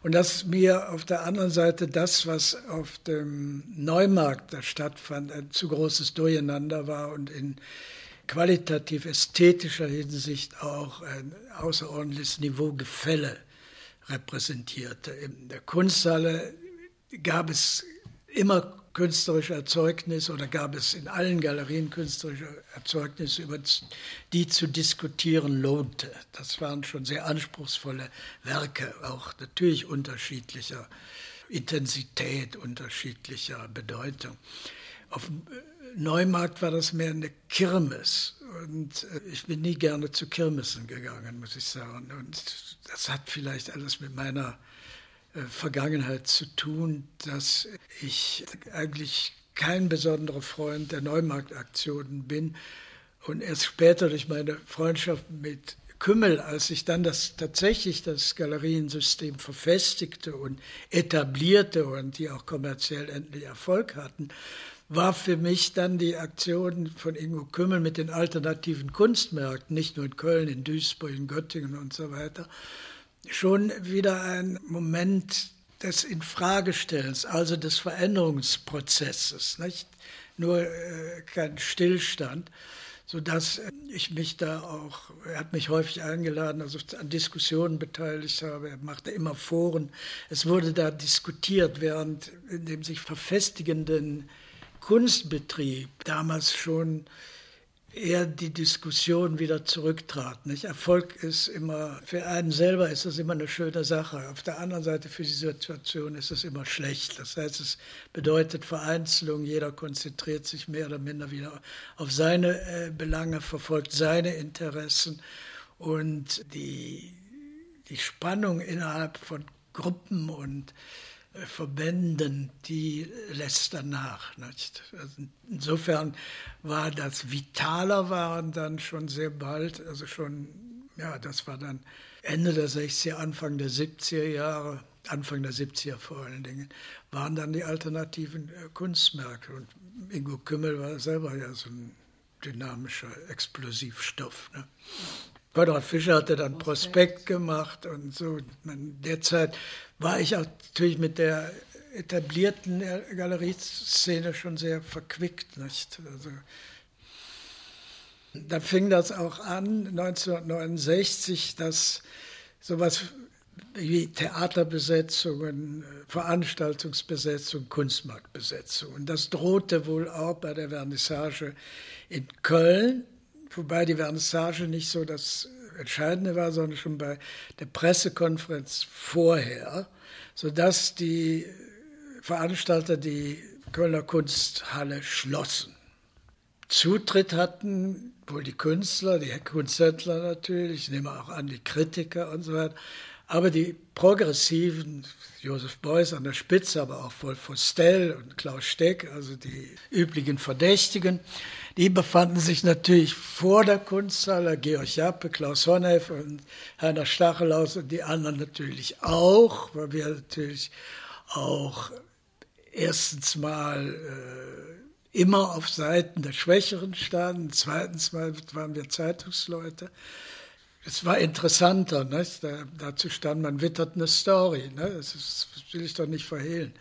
Und dass mir auf der anderen Seite das, was auf dem Neumarkt da stattfand, ein zu großes Durcheinander war und in qualitativ ästhetischer Hinsicht auch ein außerordentliches Niveaugefälle repräsentierte. In der Kunsthalle gab es immer künstlerische Erzeugnisse oder gab es in allen Galerien künstlerische Erzeugnisse, über die zu diskutieren lohnte. Das waren schon sehr anspruchsvolle Werke, auch natürlich unterschiedlicher Intensität, unterschiedlicher Bedeutung. Auf dem Neumarkt war das mehr eine Kirmes. Und äh, ich bin nie gerne zu Kirmessen gegangen, muss ich sagen. Und das hat vielleicht alles mit meiner äh, Vergangenheit zu tun, dass ich eigentlich kein besonderer Freund der Neumarktaktionen bin und erst später durch meine Freundschaft mit Kümmel, als sich dann das tatsächlich das Galeriensystem verfestigte und etablierte und die auch kommerziell endlich Erfolg hatten, war für mich dann die Aktion von Ingo Kümmel mit den alternativen Kunstmärkten, nicht nur in Köln, in Duisburg, in Göttingen und so weiter, schon wieder ein Moment des Infragestellens, also des Veränderungsprozesses, nicht nur äh, kein Stillstand, sodass ich mich da auch, er hat mich häufig eingeladen, also an Diskussionen beteiligt habe, er machte immer Foren. Es wurde da diskutiert, während in dem sich verfestigenden Kunstbetrieb damals schon eher die Diskussion wieder zurücktrat. Nicht? Erfolg ist immer, für einen selber ist das immer eine schöne Sache. Auf der anderen Seite für die Situation ist es immer schlecht. Das heißt, es bedeutet Vereinzelung. Jeder konzentriert sich mehr oder minder wieder auf seine äh, Belange, verfolgt seine Interessen. Und die, die Spannung innerhalb von Gruppen und Verbänden, die lässt danach. Nicht? Also insofern war das Vitaler waren dann schon sehr bald, also schon, ja, das war dann Ende der 60er, Anfang der 70er Jahre, Anfang der 70er vor allen Dingen, waren dann die alternativen äh, Kunstmärkte. Und Ingo Kümmel war selber ja so ein dynamischer Explosivstoff. Ne? Konrad Fischer hatte dann Prospekt gemacht und so. Derzeit war ich natürlich mit der etablierten Galerieszene schon sehr verquickt. Nicht? Also, da fing das auch an, 1969, dass sowas wie Theaterbesetzungen, Veranstaltungsbesetzungen, Kunstmarktbesetzungen. Und das drohte wohl auch bei der Vernissage in Köln wobei die Vernissage nicht so das Entscheidende war, sondern schon bei der Pressekonferenz vorher, sodass die Veranstalter die Kölner Kunsthalle schlossen. Zutritt hatten wohl die Künstler, die Kunsthändler natürlich, ich nehme auch an, die Kritiker und so weiter, aber die Progressiven, Josef Beuys an der Spitze, aber auch Wolf Stell und Klaus Steck, also die üblichen Verdächtigen, die befanden sich natürlich vor der Kunsthalle, Georg Jappe, Klaus Honneff und Heiner Stachelaus und die anderen natürlich auch, weil wir natürlich auch erstens mal äh, immer auf Seiten der Schwächeren standen, zweitens mal waren wir Zeitungsleute. Es war interessanter, ne? Da, dazu stand, man wittert eine Story. Ne? Das, ist, das will ich doch nicht verhehlen.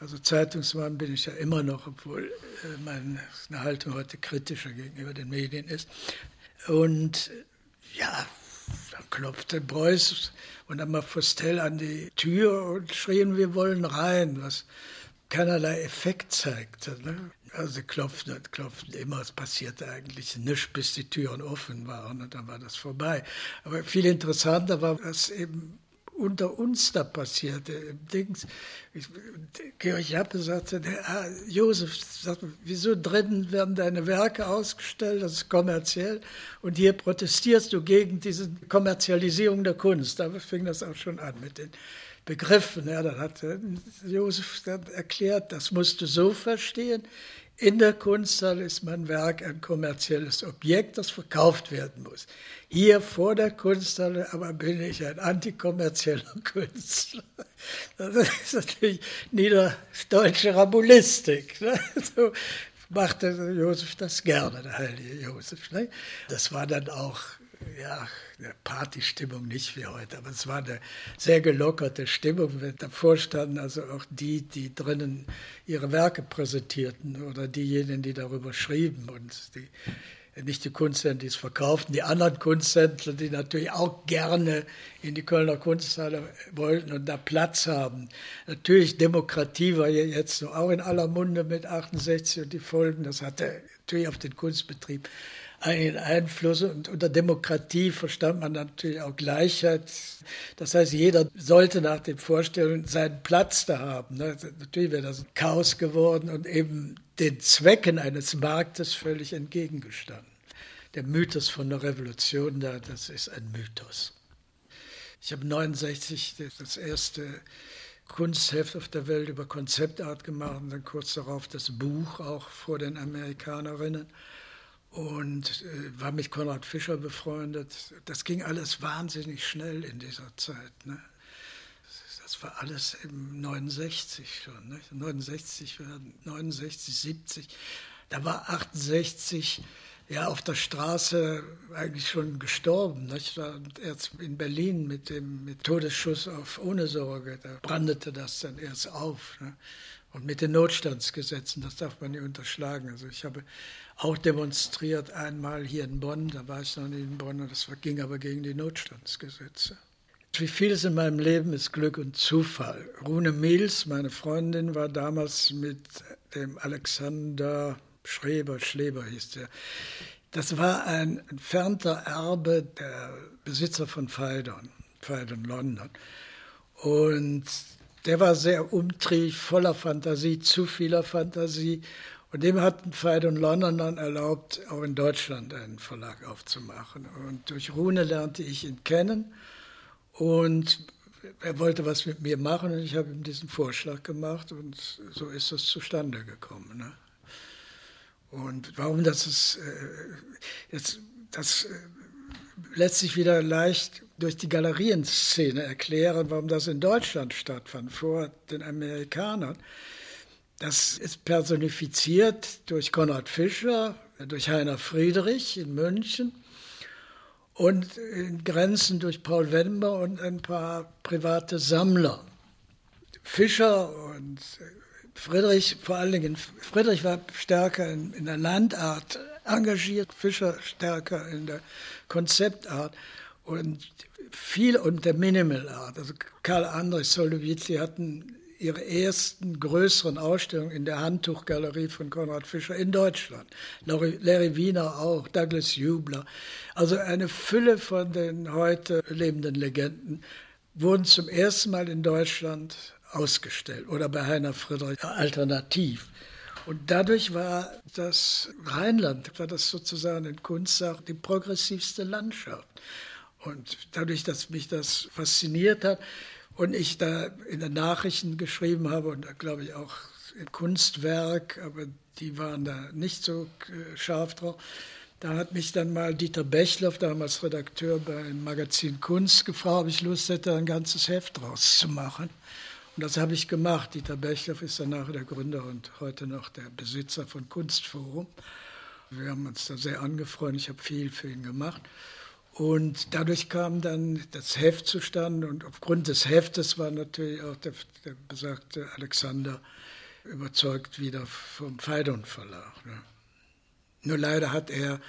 Also Zeitungsmann bin ich ja immer noch, obwohl äh, meine Haltung heute kritischer gegenüber den Medien ist. Und ja, dann klopfte Beuys und dann mal Fostel an die Tür und schrien, wir wollen rein, was keinerlei Effekt zeigte. Ne? Also sie klopften und klopften immer, es passierte eigentlich nichts, bis die Türen offen waren und dann war das vorbei. Aber viel interessanter war, dass eben unter uns da passierte. Dings, Georg Jappe sagte, ah, Josef, sagt, wieso drinnen werden deine Werke ausgestellt, das ist kommerziell, und hier protestierst du gegen diese Kommerzialisierung der Kunst. Da fing das auch schon an mit den Begriffen. Ja, dann hat Josef dann erklärt, das musst du so verstehen, in der Kunsthalle ist mein Werk ein kommerzielles Objekt, das verkauft werden muss. Hier vor der Kunsthalle aber bin ich ein antikommerzieller Künstler. Das ist natürlich niederdeutsche Rabulistik. Ne? So machte Josef das gerne, der heilige Josef. Ne? Das war dann auch ja, eine Partystimmung nicht wie heute, aber es war eine sehr gelockerte Stimmung. Davor standen also auch die, die drinnen ihre Werke präsentierten oder diejenigen, die darüber schrieben und die, nicht die Kunsthändler, die es verkauften, die anderen Kunsthändler, die natürlich auch gerne in die Kölner Kunsthalle wollten und da Platz haben. Natürlich Demokratie war ja jetzt so auch in aller Munde mit 68 und die Folgen, das hatte natürlich auf den Kunstbetrieb einen Einfluss. Und unter Demokratie verstand man natürlich auch Gleichheit. Das heißt, jeder sollte nach den Vorstellungen seinen Platz da haben. Ne? Natürlich wäre das ein Chaos geworden und eben den Zwecken eines Marktes völlig entgegengestanden. Der Mythos von der Revolution, da, das ist ein Mythos. Ich habe 69 das erste Kunstheft auf der Welt über Konzeptart gemacht und dann kurz darauf das Buch auch vor den Amerikanerinnen und äh, war mit Konrad Fischer befreundet. Das ging alles wahnsinnig schnell in dieser Zeit. Ne? Das war alles im 69 schon. Ne? 69, 69, 70. Da war 68 ja auf der Straße eigentlich schon gestorben. Nicht? War erst in Berlin mit dem mit Todesschuss auf ohne Sorge, da brandete das dann erst auf. Ne? Und mit den Notstandsgesetzen, das darf man nicht unterschlagen. Also ich habe auch demonstriert einmal hier in Bonn, da war ich noch nicht in Bonn, das ging aber gegen die Notstandsgesetze. Wie vieles in meinem Leben ist Glück und Zufall. Rune Miels, meine Freundin, war damals mit dem Alexander Schreber, Schleber hieß der. Das war ein entfernter Erbe der Besitzer von Phaidon, Phaidon London. Und der war sehr umtriebig, voller Fantasie, zu vieler Fantasie. Und dem hat Veit und London dann erlaubt, auch in Deutschland einen Verlag aufzumachen. Und durch Rune lernte ich ihn kennen und er wollte was mit mir machen und ich habe ihm diesen Vorschlag gemacht und so ist es zustande gekommen. Ne? Und warum das ist, äh, jetzt, das äh, lässt sich wieder leicht durch die Galerienszene erklären, warum das in Deutschland stattfand, vor den Amerikanern. Das ist personifiziert durch Konrad Fischer, durch Heiner Friedrich in München und in Grenzen durch Paul Wember und ein paar private Sammler. Fischer und Friedrich, vor allen Dingen, Friedrich war stärker in, in der Landart engagiert, Fischer stärker in der Konzeptart und viel und der Minimal Art. Also Karl Andres, Solovitzi hatten ihre ersten größeren Ausstellungen in der Handtuchgalerie von Konrad Fischer in Deutschland. Larry Wiener auch, Douglas Jubler. Also eine Fülle von den heute lebenden Legenden wurden zum ersten Mal in Deutschland ausgestellt oder bei Heiner Friedrich alternativ. Und dadurch war das Rheinland, war das sozusagen in Kunstsachen die progressivste Landschaft. Und dadurch, dass mich das fasziniert hat und ich da in den Nachrichten geschrieben habe und da glaube ich auch im Kunstwerk, aber die waren da nicht so äh, scharf drauf, da hat mich dann mal Dieter Bechloff, damals Redakteur beim Magazin Kunst, gefragt, ob ich Lust hätte, ein ganzes Heft draus zu machen. Und das habe ich gemacht. Dieter Bechloff ist danach der Gründer und heute noch der Besitzer von Kunstforum. Wir haben uns da sehr angefreundet. Ich habe viel für ihn gemacht. Und dadurch kam dann das Heft zustande und aufgrund des Heftes war natürlich auch der, der besagte Alexander überzeugt wieder vom Phaidon Verlag. Ne? Nur leider hat er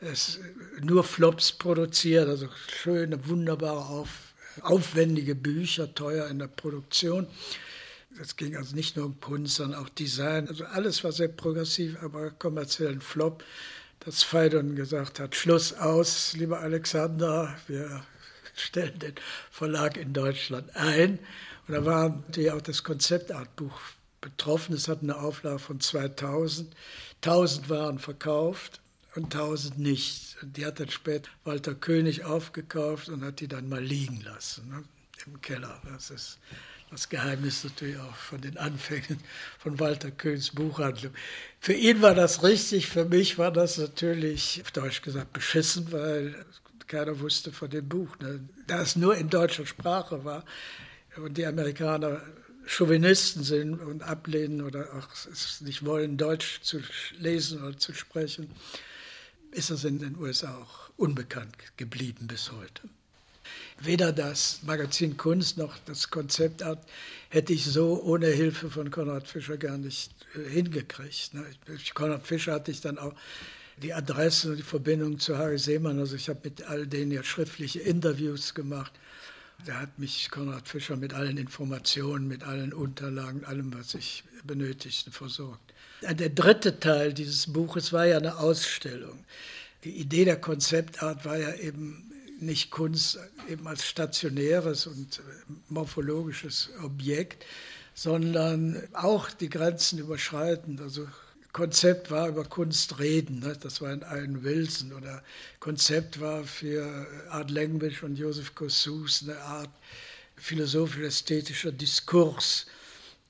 es nur Flops produziert, also schöne, wunderbare, auf, aufwendige Bücher, teuer in der Produktion. Es ging also nicht nur um Kunst, sondern auch Design. Also alles war sehr progressiv, aber kommerziellen Flop dass Phaidon gesagt hat, Schluss aus, lieber Alexander, wir stellen den Verlag in Deutschland ein. Und da war natürlich auch das Konzeptartbuch betroffen. Es hat eine Auflage von 2000. 1000 waren verkauft und 1000 nicht. Die hat dann später Walter König aufgekauft und hat die dann mal liegen lassen ne, im Keller. Das ist das Geheimnis natürlich auch von den Anfängen von Walter Köhns Buchhandlung. Für ihn war das richtig, für mich war das natürlich, auf Deutsch gesagt, beschissen, weil keiner wusste von dem Buch. Ne? Da es nur in deutscher Sprache war und die Amerikaner Chauvinisten sind und ablehnen oder auch es nicht wollen, Deutsch zu lesen oder zu sprechen, ist es in den USA auch unbekannt geblieben bis heute weder das Magazin Kunst noch das Konzeptart hätte ich so ohne Hilfe von Konrad Fischer gar nicht äh, hingekriegt. Ne? Konrad Fischer hatte ich dann auch die Adresse und die Verbindung zu Harry Seemann. Also ich habe mit all denen ja schriftliche Interviews gemacht. Da hat mich Konrad Fischer mit allen Informationen, mit allen Unterlagen, allem, was ich benötigte, versorgt. Der dritte Teil dieses Buches war ja eine Ausstellung. Die Idee der Konzeptart war ja eben nicht Kunst eben als stationäres und morphologisches Objekt, sondern auch die Grenzen überschreitend. Also Konzept war über Kunst reden, ne? das war in Allen Wilson oder Konzept war für Art Language und Joseph Kossuth eine Art philosophisch-ästhetischer Diskurs.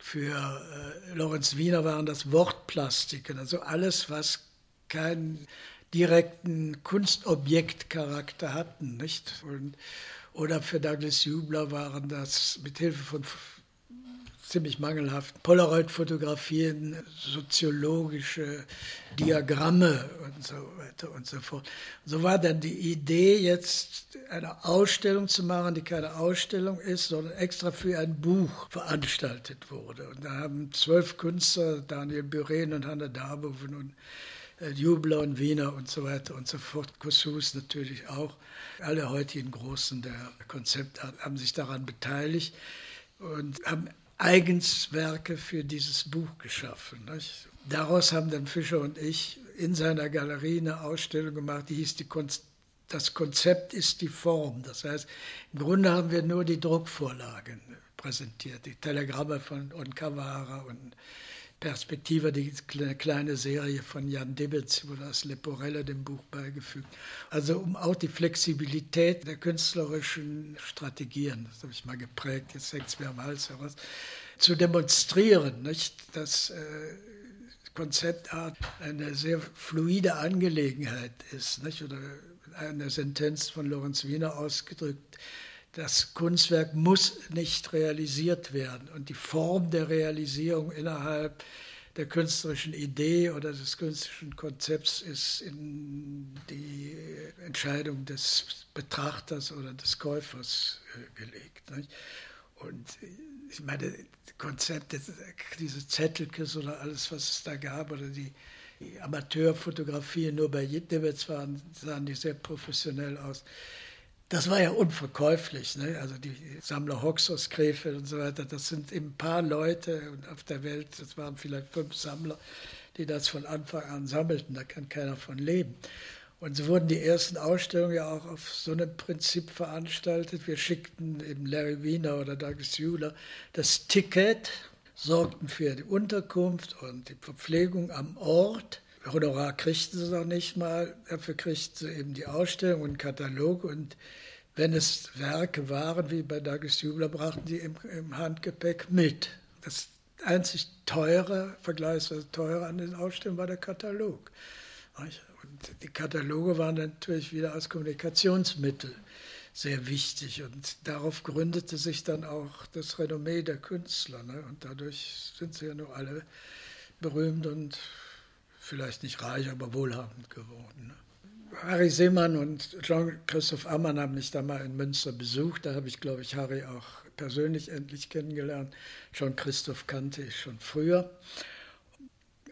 Für äh, Lorenz Wiener waren das Wortplastiken, also alles, was kein direkten Kunstobjektcharakter hatten. Nicht? Und, oder für Douglas Jubler waren das mit Hilfe von ziemlich mangelhaften Polaroid-Fotografien, soziologische Diagramme und so weiter und so fort. So war dann die Idee, jetzt eine Ausstellung zu machen, die keine Ausstellung ist, sondern extra für ein Buch veranstaltet wurde. Und da haben zwölf Künstler, Daniel Buren und Hanna Darboven und äh, Jubler und Wiener und so weiter und so fort, Kossuth natürlich auch. Alle heutigen Großen der Konzeptart haben sich daran beteiligt und haben eigens Werke für dieses Buch geschaffen. Nicht? Daraus haben dann Fischer und ich in seiner Galerie eine Ausstellung gemacht, die hieß die Konst das Konzept ist die Form. Das heißt, im Grunde haben wir nur die Druckvorlagen präsentiert, die Telegramme von Onkawara und Perspektive, die kleine Serie von Jan Debitz, wurde das Leporella dem Buch beigefügt. Also um auch die Flexibilität der künstlerischen Strategien, das habe ich mal geprägt, jetzt hängt es mir am Hals heraus, zu demonstrieren, nicht? dass äh, Konzeptart eine sehr fluide Angelegenheit ist, nicht? oder eine Sentenz von Lorenz Wiener ausgedrückt, das Kunstwerk muss nicht realisiert werden. Und die Form der Realisierung innerhalb der künstlerischen Idee oder des künstlerischen Konzepts ist in die Entscheidung des Betrachters oder des Käufers äh, gelegt. Und ich meine, Konzepte, diese Zettelkes oder alles, was es da gab, oder die, die Amateurfotografien nur bei Jittewitz waren, sahen die sehr professionell aus. Das war ja unverkäuflich. Ne? Also die Sammler Hocks aus Krefeld und so weiter, das sind eben ein paar Leute auf der Welt, das waren vielleicht fünf Sammler, die das von Anfang an sammelten. Da kann keiner von leben. Und so wurden die ersten Ausstellungen ja auch auf so einem Prinzip veranstaltet. Wir schickten eben Larry Wiener oder Douglas Euler das Ticket, sorgten für die Unterkunft und die Verpflegung am Ort Honorar kriegten sie noch nicht mal, dafür kriegten sie eben die Ausstellung und Katalog und wenn es Werke waren, wie bei Douglas Jubler, brachten die im, im Handgepäck mit. Das einzig teure, vergleichsweise teure an den Ausstellungen war der Katalog. Und die Kataloge waren natürlich wieder als Kommunikationsmittel sehr wichtig und darauf gründete sich dann auch das Renommee der Künstler. Ne? Und dadurch sind sie ja nur alle berühmt und vielleicht nicht reich, aber wohlhabend geworden. Ne? Harry Seemann und Jean-Christoph Ammann haben mich da mal in Münster besucht. Da habe ich, glaube ich, Harry auch persönlich endlich kennengelernt. Jean-Christoph kannte ich schon früher.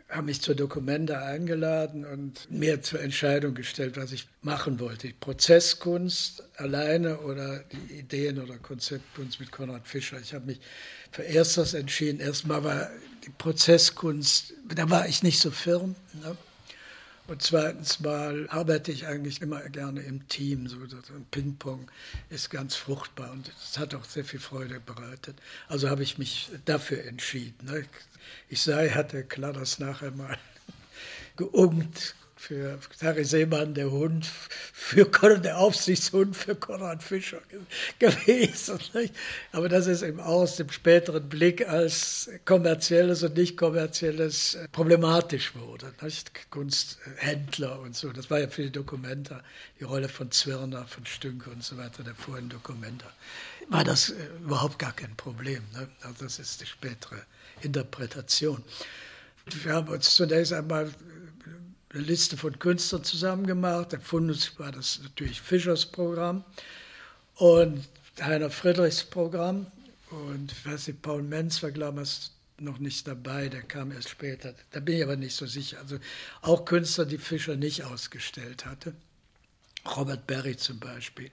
Haben mich zur Dokumente eingeladen und mir zur Entscheidung gestellt, was ich machen wollte. Prozesskunst alleine oder die Ideen- oder Konzeptkunst mit Konrad Fischer. Ich habe mich für erstes entschieden. Erstmal war Prozesskunst, da war ich nicht so firm. Ne? Und zweitens mal arbeite ich eigentlich immer gerne im Team. So ein Ping-Pong ist ganz fruchtbar und es hat auch sehr viel Freude bereitet. Also habe ich mich dafür entschieden. Ne? Ich sei, hatte klar das nachher mal geungt, für Harry Seemann der Hund, für der Aufsichtshund für Konrad Fischer gewesen. Nicht? Aber das ist eben aus dem späteren Blick als kommerzielles und nicht kommerzielles äh, problematisch wurde. Nicht? Kunsthändler und so, das war ja für die Dokumenta, die Rolle von Zwirner, von Stünke und so weiter, der vorigen Dokumenta, war das äh, überhaupt gar kein Problem. Ne? Also das ist die spätere Interpretation. Wir haben uns zunächst einmal eine Liste von Künstlern zusammen gemacht. Der Fundus war das natürlich Fischers Programm und Heiner Friedrichs Programm. Und ich weiß nicht, Paul Menz war, glaube ich, noch nicht dabei, der kam erst später. Da bin ich aber nicht so sicher. Also auch Künstler, die Fischer nicht ausgestellt hatte. Robert Berry zum Beispiel.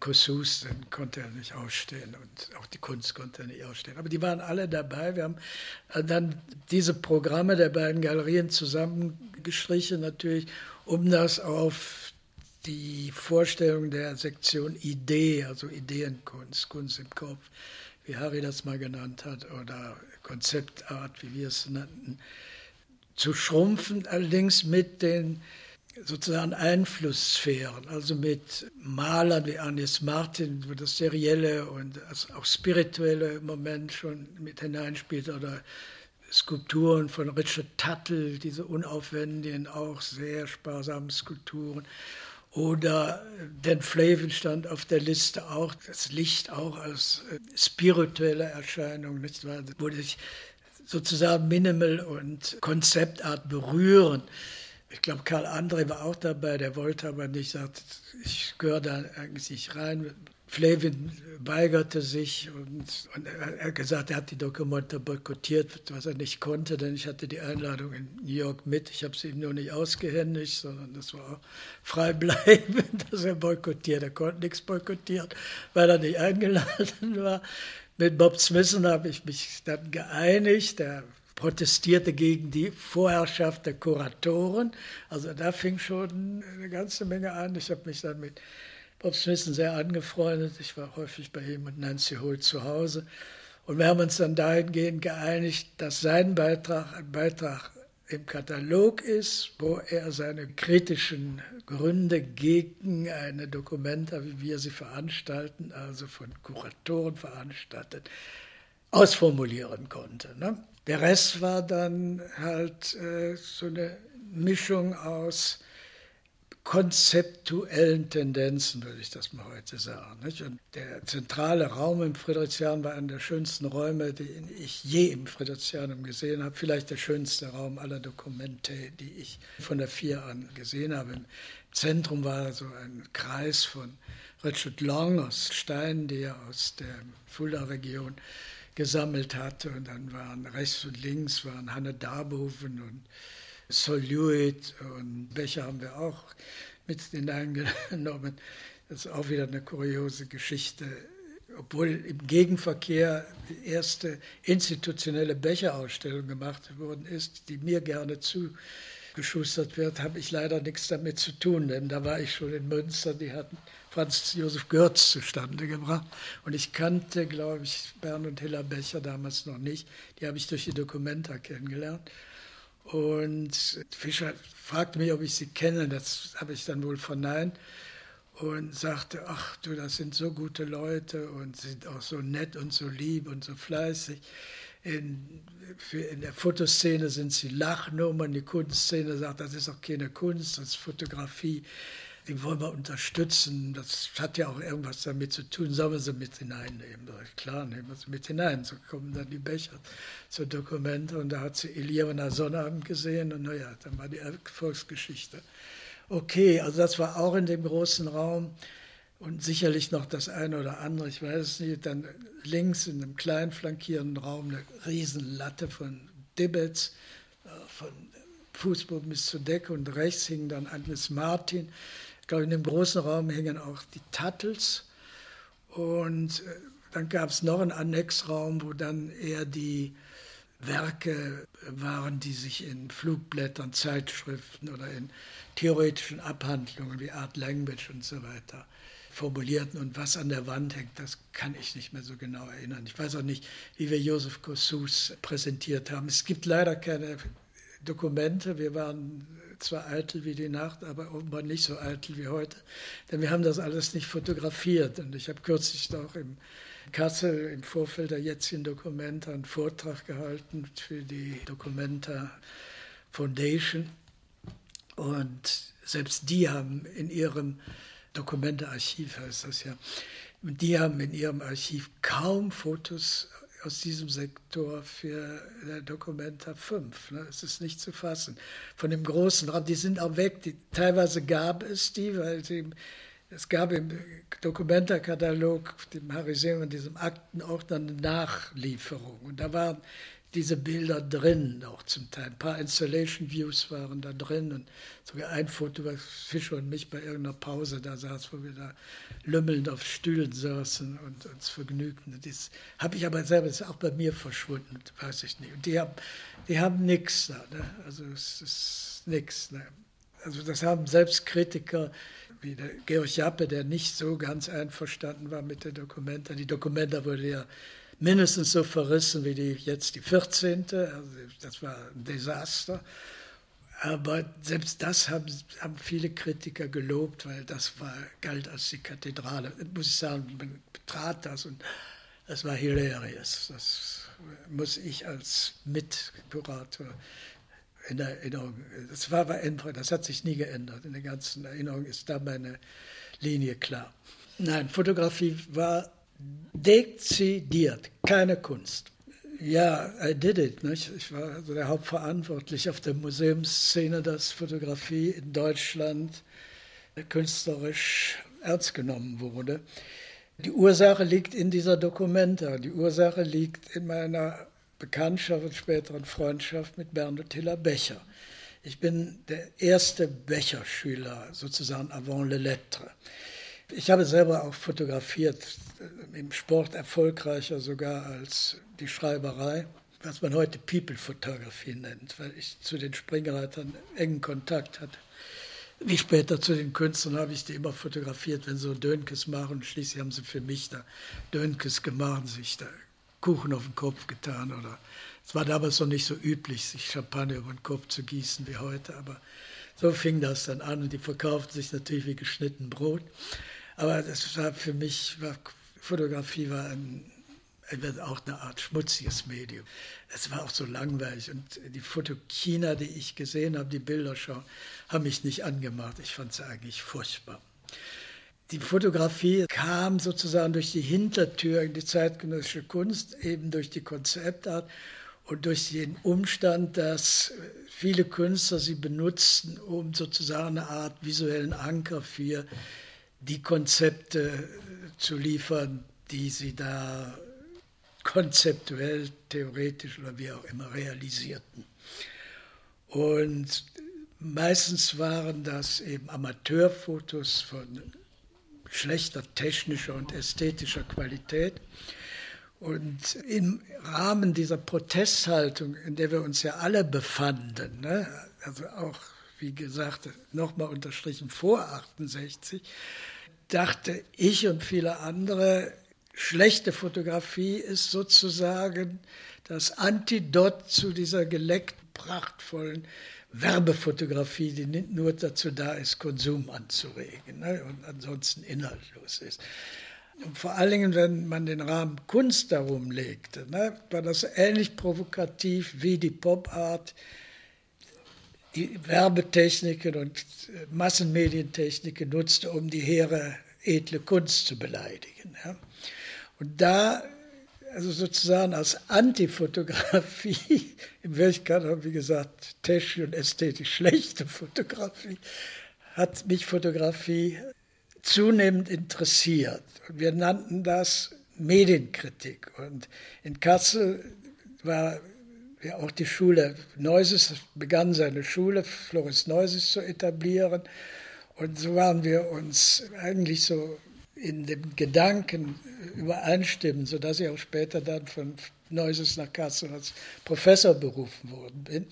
Kossus, den konnte er nicht ausstehen und auch die Kunst konnte er nicht ausstehen. Aber die waren alle dabei. Wir haben äh, dann diese Programme der beiden Galerien zusammengestrichen, natürlich, um das auf die Vorstellung der Sektion Idee, also Ideenkunst, Kunst im Kopf, wie Harry das mal genannt hat, oder Konzeptart, wie wir es nannten, zu schrumpfen, allerdings mit den sozusagen Einflusssphären, also mit Malern wie Agnes Martin, wo das serielle und auch spirituelle Moment schon mit hineinspielt, oder Skulpturen von Richard Tuttle, diese unaufwendigen, auch sehr sparsamen Skulpturen. Oder Dan Flavin stand auf der Liste auch, das Licht auch als äh, spirituelle Erscheinung, nicht wahr? wo sich sozusagen Minimal und Konzeptart berühren. Ich glaube, Karl André war auch dabei, der wollte aber nicht, sagt, ich gehöre da eigentlich nicht rein. Flavin weigerte sich und, und er hat gesagt, er hat die Dokumente boykottiert, was er nicht konnte, denn ich hatte die Einladung in New York mit. Ich habe sie ihm nur nicht ausgehändigt, sondern das war auch frei bleiben, dass er boykottiert. Er konnte nichts boykottieren, weil er nicht eingeladen war. Mit Bob Smithson habe ich mich dann geeinigt. Der protestierte gegen die Vorherrschaft der Kuratoren. Also da fing schon eine ganze Menge an. Ich habe mich dann mit Bob Smithson sehr angefreundet. Ich war häufig bei ihm und Nancy Holt zu Hause. Und wir haben uns dann dahingehend geeinigt, dass sein Beitrag ein Beitrag im Katalog ist, wo er seine kritischen Gründe gegen eine Dokumenta, wie wir sie veranstalten, also von Kuratoren veranstaltet, ausformulieren konnte. Ne? Der Rest war dann halt äh, so eine Mischung aus konzeptuellen Tendenzen, würde ich das mal heute sagen. Nicht? Und der zentrale Raum im Friedrichshain war einer der schönsten Räume, den ich je im Friedrichshain gesehen habe. Vielleicht der schönste Raum aller Dokumente, die ich von der Vier an gesehen habe. Im Zentrum war so ein Kreis von Richard Long aus Stein, die er aus der Fulda-Region gesammelt hatte. Und dann waren rechts und links waren Hanne Darboven und Sol Lewitt und Becher haben wir auch mit hineingenommen. Das ist auch wieder eine kuriose Geschichte. Obwohl im Gegenverkehr die erste institutionelle Becherausstellung gemacht worden ist, die mir gerne zugeschustert wird, habe ich leider nichts damit zu tun, denn da war ich schon in Münster, die hatten Franz Josef Görz zustande gebracht. Und ich kannte, glaube ich, Bernd und Hilla Becher damals noch nicht. Die habe ich durch die Dokumenta kennengelernt. Und Fischer fragte mich, ob ich sie kenne. Das habe ich dann wohl verneint und sagte, ach du, das sind so gute Leute und sind auch so nett und so lieb und so fleißig. In, in der Fotoszene sind sie Lachnummern, die Kunstszene sagt, das ist auch keine Kunst, das ist Fotografie die wollen wir unterstützen. Das hat ja auch irgendwas damit zu tun. Sollen wir sie mit hineinnehmen? Klar, nehmen wir sie mit hinein. So kommen dann die Becher zur Dokumente. Und da hat sie Eliana Sonnabend gesehen. Und naja, dann war die Erfolgsgeschichte. Okay, also das war auch in dem großen Raum. Und sicherlich noch das eine oder andere, ich weiß es nicht. Dann links in einem kleinen flankierenden Raum eine Riesenlatte von Dibbets, äh, von Fußboden bis zur Decke. Und rechts hing dann Agnes Martin ich glaube, in dem großen Raum hängen auch die Tattels. Und äh, dann gab es noch einen Annexraum, wo dann eher die Werke waren, die sich in Flugblättern, Zeitschriften oder in theoretischen Abhandlungen wie Art Language und so weiter formulierten. Und was an der Wand hängt, das kann ich nicht mehr so genau erinnern. Ich weiß auch nicht, wie wir Josef Kossuth präsentiert haben. Es gibt leider keine Dokumente. Wir waren zwar eitel wie die Nacht, aber offenbar nicht so eitel wie heute, denn wir haben das alles nicht fotografiert. Und ich habe kürzlich auch im Kassel im Vorfeld der jetzigen Dokumenta einen Vortrag gehalten für die Documenta Foundation. Und selbst die haben in ihrem Dokumentearchiv, heißt das ja, die haben in ihrem Archiv kaum Fotos aus diesem Sektor für Documenta 5. Ne? Es ist nicht zu fassen. Von dem großen Raum, die sind auch weg. Die, teilweise gab es die, weil sie es gab im Dokumentarkatalog, dem Harry Seemann, diesem Aktenordner eine Nachlieferung. Und da waren diese Bilder drin, auch zum Teil. Ein paar Installation Views waren da drin und sogar ein Foto, was Fischer und mich bei irgendeiner Pause da saß, wo wir da lümmelnd auf Stühlen saßen und uns vergnügten. Das habe ich aber selber, das ist auch bei mir verschwunden, weiß ich nicht. Und die haben, die haben nichts da, ne? also es ist nichts. Ne? Also das haben selbst Kritiker wie der Georg Jappe, der nicht so ganz einverstanden war mit der Dokumenta. Die Dokumenta wurde ja mindestens so verrissen wie die, jetzt die 14. Also das war ein Desaster. Aber selbst das haben, haben viele Kritiker gelobt, weil das war, galt als die Kathedrale. Muss ich sagen, man betrat das und das war hilarious. Das muss ich als Mitkurator in der Erinnerung, das war bei Endpoint, das hat sich nie geändert. In der ganzen Erinnerung ist da meine Linie klar. Nein, Fotografie war dezidiert keine Kunst. Ja, I did it. Nicht? Ich war also der Hauptverantwortliche auf der Museumsszene, dass Fotografie in Deutschland künstlerisch ernst genommen wurde. Die Ursache liegt in dieser Dokumenta. Die Ursache liegt in meiner Bekanntschaft und späteren Freundschaft mit Bernhard Tiller Becher. Ich bin der erste Becher-Schüler, sozusagen avant le lettre. Ich habe selber auch fotografiert, äh, im Sport erfolgreicher sogar als die Schreiberei, was man heute People-Fotografie nennt, weil ich zu den Springreitern engen Kontakt hatte. Wie später zu den Künstlern habe ich die immer fotografiert, wenn so Dönkes machen. Schließlich haben sie für mich da Dönkes gemacht, sich da Kuchen auf den Kopf getan oder es war damals noch nicht so üblich, sich Champagner über den Kopf zu gießen wie heute, aber so fing das dann an und die verkauften sich natürlich wie geschnitten Brot. Aber das war für mich, war, Fotografie war ein, auch eine Art schmutziges Medium. Es war auch so langweilig und die Fotokina, die ich gesehen habe, die Bilderschau, haben mich nicht angemacht. Ich fand sie eigentlich furchtbar. Die Fotografie kam sozusagen durch die Hintertür in die zeitgenössische Kunst, eben durch die Konzeptart und durch den Umstand, dass viele Künstler sie benutzten, um sozusagen eine Art visuellen Anker für die Konzepte zu liefern, die sie da konzeptuell, theoretisch oder wie auch immer realisierten. Und meistens waren das eben Amateurfotos von schlechter technischer und ästhetischer Qualität. Und im Rahmen dieser Protesthaltung, in der wir uns ja alle befanden, ne, also auch, wie gesagt, nochmal unterstrichen vor 68, dachte ich und viele andere, schlechte Fotografie ist sozusagen das Antidot zu dieser geleckt prachtvollen Werbefotografie, die nur dazu da ist, Konsum anzuregen ne, und ansonsten inhaltlos ist. Vor allen Dingen, wenn man den Rahmen Kunst darum legte, ne, war das ähnlich provokativ wie die Pop-Art, die Werbetechniken und Massenmedientechniken nutzte, um die hehre, edle Kunst zu beleidigen. Ja. Und da also sozusagen als Antifotografie, in Wirklichkeit, wie gesagt, technisch und ästhetisch schlechte Fotografie, hat mich Fotografie zunehmend interessiert. Wir nannten das Medienkritik. Und in Kassel war ja auch die Schule Neuses, begann seine Schule, Floris Neuses zu etablieren. Und so waren wir uns eigentlich so in dem Gedanken übereinstimmen, sodass ich auch später dann von Neuses nach Kassel als Professor berufen worden bin.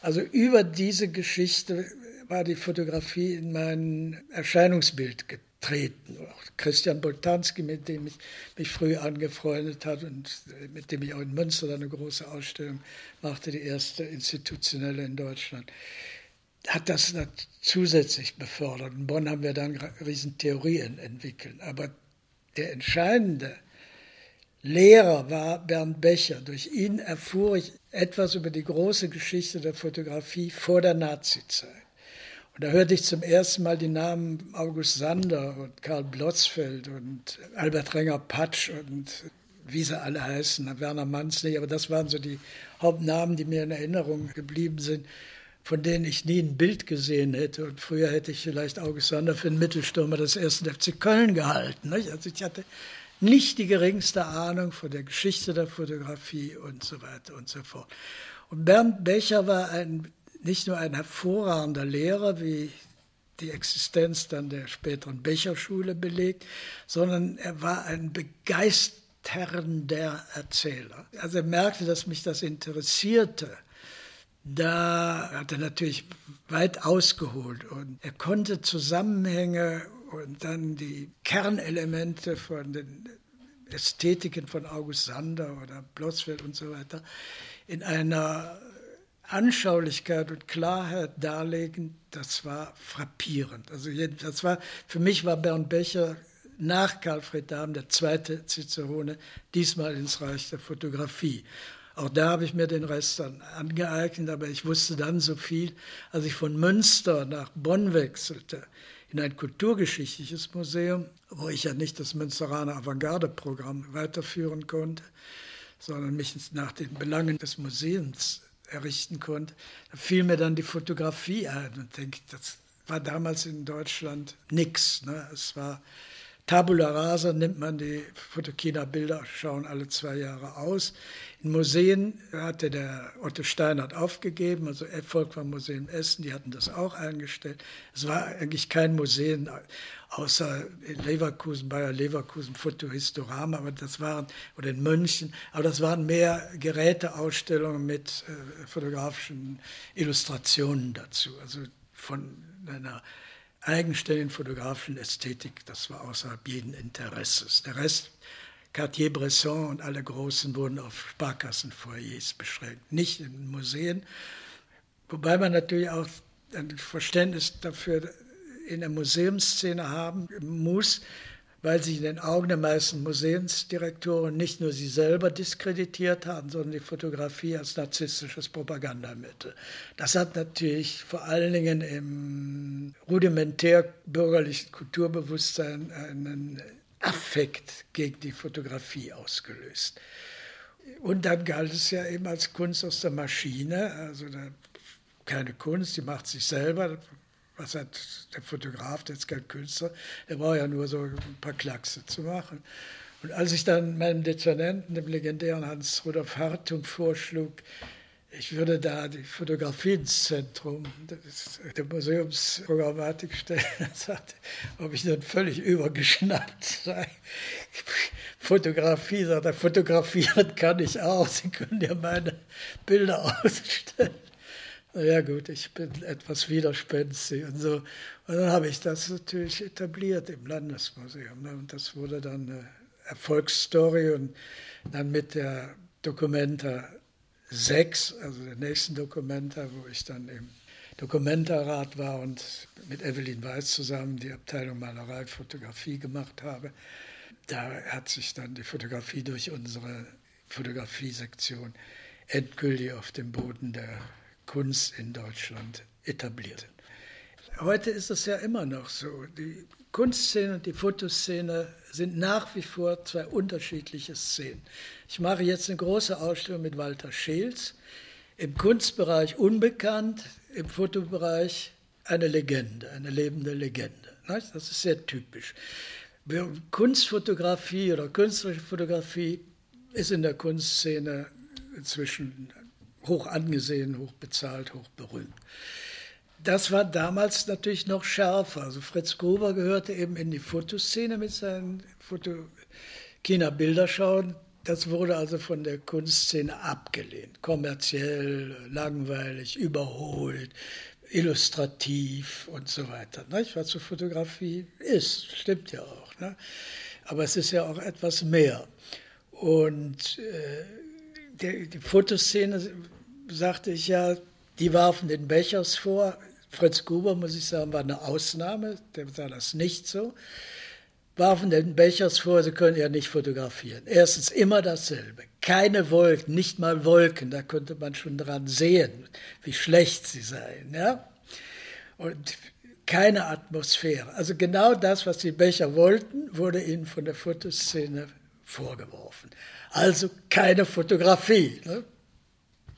Also über diese Geschichte war die Fotografie in mein Erscheinungsbild getreten. Auch Christian Boltanski, mit dem ich mich früh angefreundet habe und mit dem ich auch in Münster eine große Ausstellung machte, die erste institutionelle in Deutschland, hat das zusätzlich befördert. In Bonn haben wir dann Riesentheorien entwickelt. Aber der entscheidende Lehrer war Bernd Becher. Durch ihn erfuhr ich etwas über die große Geschichte der Fotografie vor der Nazizeit. Und da hörte ich zum ersten Mal die Namen August Sander und Karl Blotzfeld und Albert Renger-Patsch und wie sie alle heißen, Werner Manz nicht, aber das waren so die Hauptnamen, die mir in Erinnerung geblieben sind, von denen ich nie ein Bild gesehen hätte. Und früher hätte ich vielleicht August Sander für den Mittelstürmer des ersten FC Köln gehalten. Nicht? Also ich hatte nicht die geringste Ahnung von der Geschichte der Fotografie und so weiter und so fort. Und Bernd Becher war ein nicht nur ein hervorragender Lehrer, wie die Existenz dann der späteren Becherschule belegt, sondern er war ein begeisternder Erzähler. Also er merkte, dass mich das interessierte. Da hat er natürlich weit ausgeholt und er konnte Zusammenhänge und dann die Kernelemente von den Ästhetiken von August Sander oder Blotzfeld und so weiter in einer Anschaulichkeit und Klarheit darlegen, das war frappierend. Also das war, für mich war Bernd Becher nach Karl Fried Dahm der zweite Cicerone, diesmal ins Reich der Fotografie. Auch da habe ich mir den Rest dann angeeignet, aber ich wusste dann so viel, als ich von Münster nach Bonn wechselte, in ein kulturgeschichtliches Museum, wo ich ja nicht das Münsteraner Avantgarde-Programm weiterführen konnte, sondern mich nach den Belangen des Museums errichten konnte, da fiel mir dann die Fotografie ein und denke, das war damals in Deutschland nichts. Ne? Es war Tabula rasa, nimmt man die Fotokina-Bilder, schauen alle zwei Jahre aus. In Museen hatte der Otto Steinert aufgegeben, also Erfolg war Museum Essen, die hatten das auch eingestellt. Es war eigentlich kein Museum, außer in Leverkusen, Bayer Leverkusen, Fotohistorama, aber das waren, oder in München, aber das waren mehr Geräteausstellungen mit äh, fotografischen Illustrationen dazu, also von einer eigenständigen fotografischen Ästhetik, das war außerhalb jeden Interesses. Der Rest, Cartier-Bresson und alle Großen wurden auf Sparkassenfoyers beschränkt, nicht in Museen, wobei man natürlich auch ein Verständnis dafür in der Museumsszene haben muss, weil sich in den Augen der meisten Museumsdirektoren nicht nur sie selber diskreditiert haben, sondern die Fotografie als narzisstisches Propagandamittel. Das hat natürlich vor allen Dingen im rudimentär bürgerlichen Kulturbewusstsein einen Affekt gegen die Fotografie ausgelöst. Und dann galt es ja eben als Kunst aus der Maschine, also keine Kunst, die macht sich selber, was hat der Fotograf, der ist kein Künstler, der braucht ja nur so ein paar Klackse zu machen. Und als ich dann meinem Dezernenten, dem legendären Hans-Rudolf Hartung, vorschlug, ich würde da die Fotografie ins Zentrum der Museumsprogrammatik stellen, sagte, ob ich nun völlig übergeschnappt sei. Fotografie, sagt er, fotografieren kann ich auch, Sie können ja meine Bilder ausstellen ja gut, ich bin etwas widerspenstig und so. Und dann habe ich das natürlich etabliert im Landesmuseum. Ne? Und das wurde dann eine Erfolgsstory und dann mit der Documenta 6, also der nächsten Documenta, wo ich dann im Dokumentarrat war und mit Evelyn Weiß zusammen die Abteilung Malerei, Fotografie gemacht habe. Da hat sich dann die Fotografie durch unsere Fotografiesektion endgültig auf dem Boden der Kunst in Deutschland etabliert. Heute ist es ja immer noch so. Die Kunstszene und die Fotoszene sind nach wie vor zwei unterschiedliche Szenen. Ich mache jetzt eine große Ausstellung mit Walter Scheels. Im Kunstbereich unbekannt, im Fotobereich eine Legende, eine lebende Legende. Das ist sehr typisch. Kunstfotografie oder künstlerische Fotografie ist in der Kunstszene inzwischen hoch angesehen, hoch bezahlt, hoch berühmt. das war damals natürlich noch schärfer. Also Fritz Gruber gehörte eben in die Fotoszene mit seinen Foto China Bilderschauen. Das wurde also von der Kunstszene abgelehnt. Kommerziell, langweilig, überholt, illustrativ und so weiter. Nicht? Was so Fotografie ist, stimmt ja auch. Ne? Aber es ist ja auch etwas mehr. Und äh, die, die Fotoszene, sagte ich ja, die warfen den Bechers vor. Fritz Gruber, muss ich sagen, war eine Ausnahme, der sah das nicht so. Warfen den Bechers vor, sie können ja nicht fotografieren. Erstens immer dasselbe. Keine Wolken, nicht mal Wolken, da könnte man schon dran sehen, wie schlecht sie seien. Ja? Und keine Atmosphäre. Also genau das, was die Becher wollten, wurde ihnen von der Fotoszene vorgeworfen. Also keine Fotografie. Ne?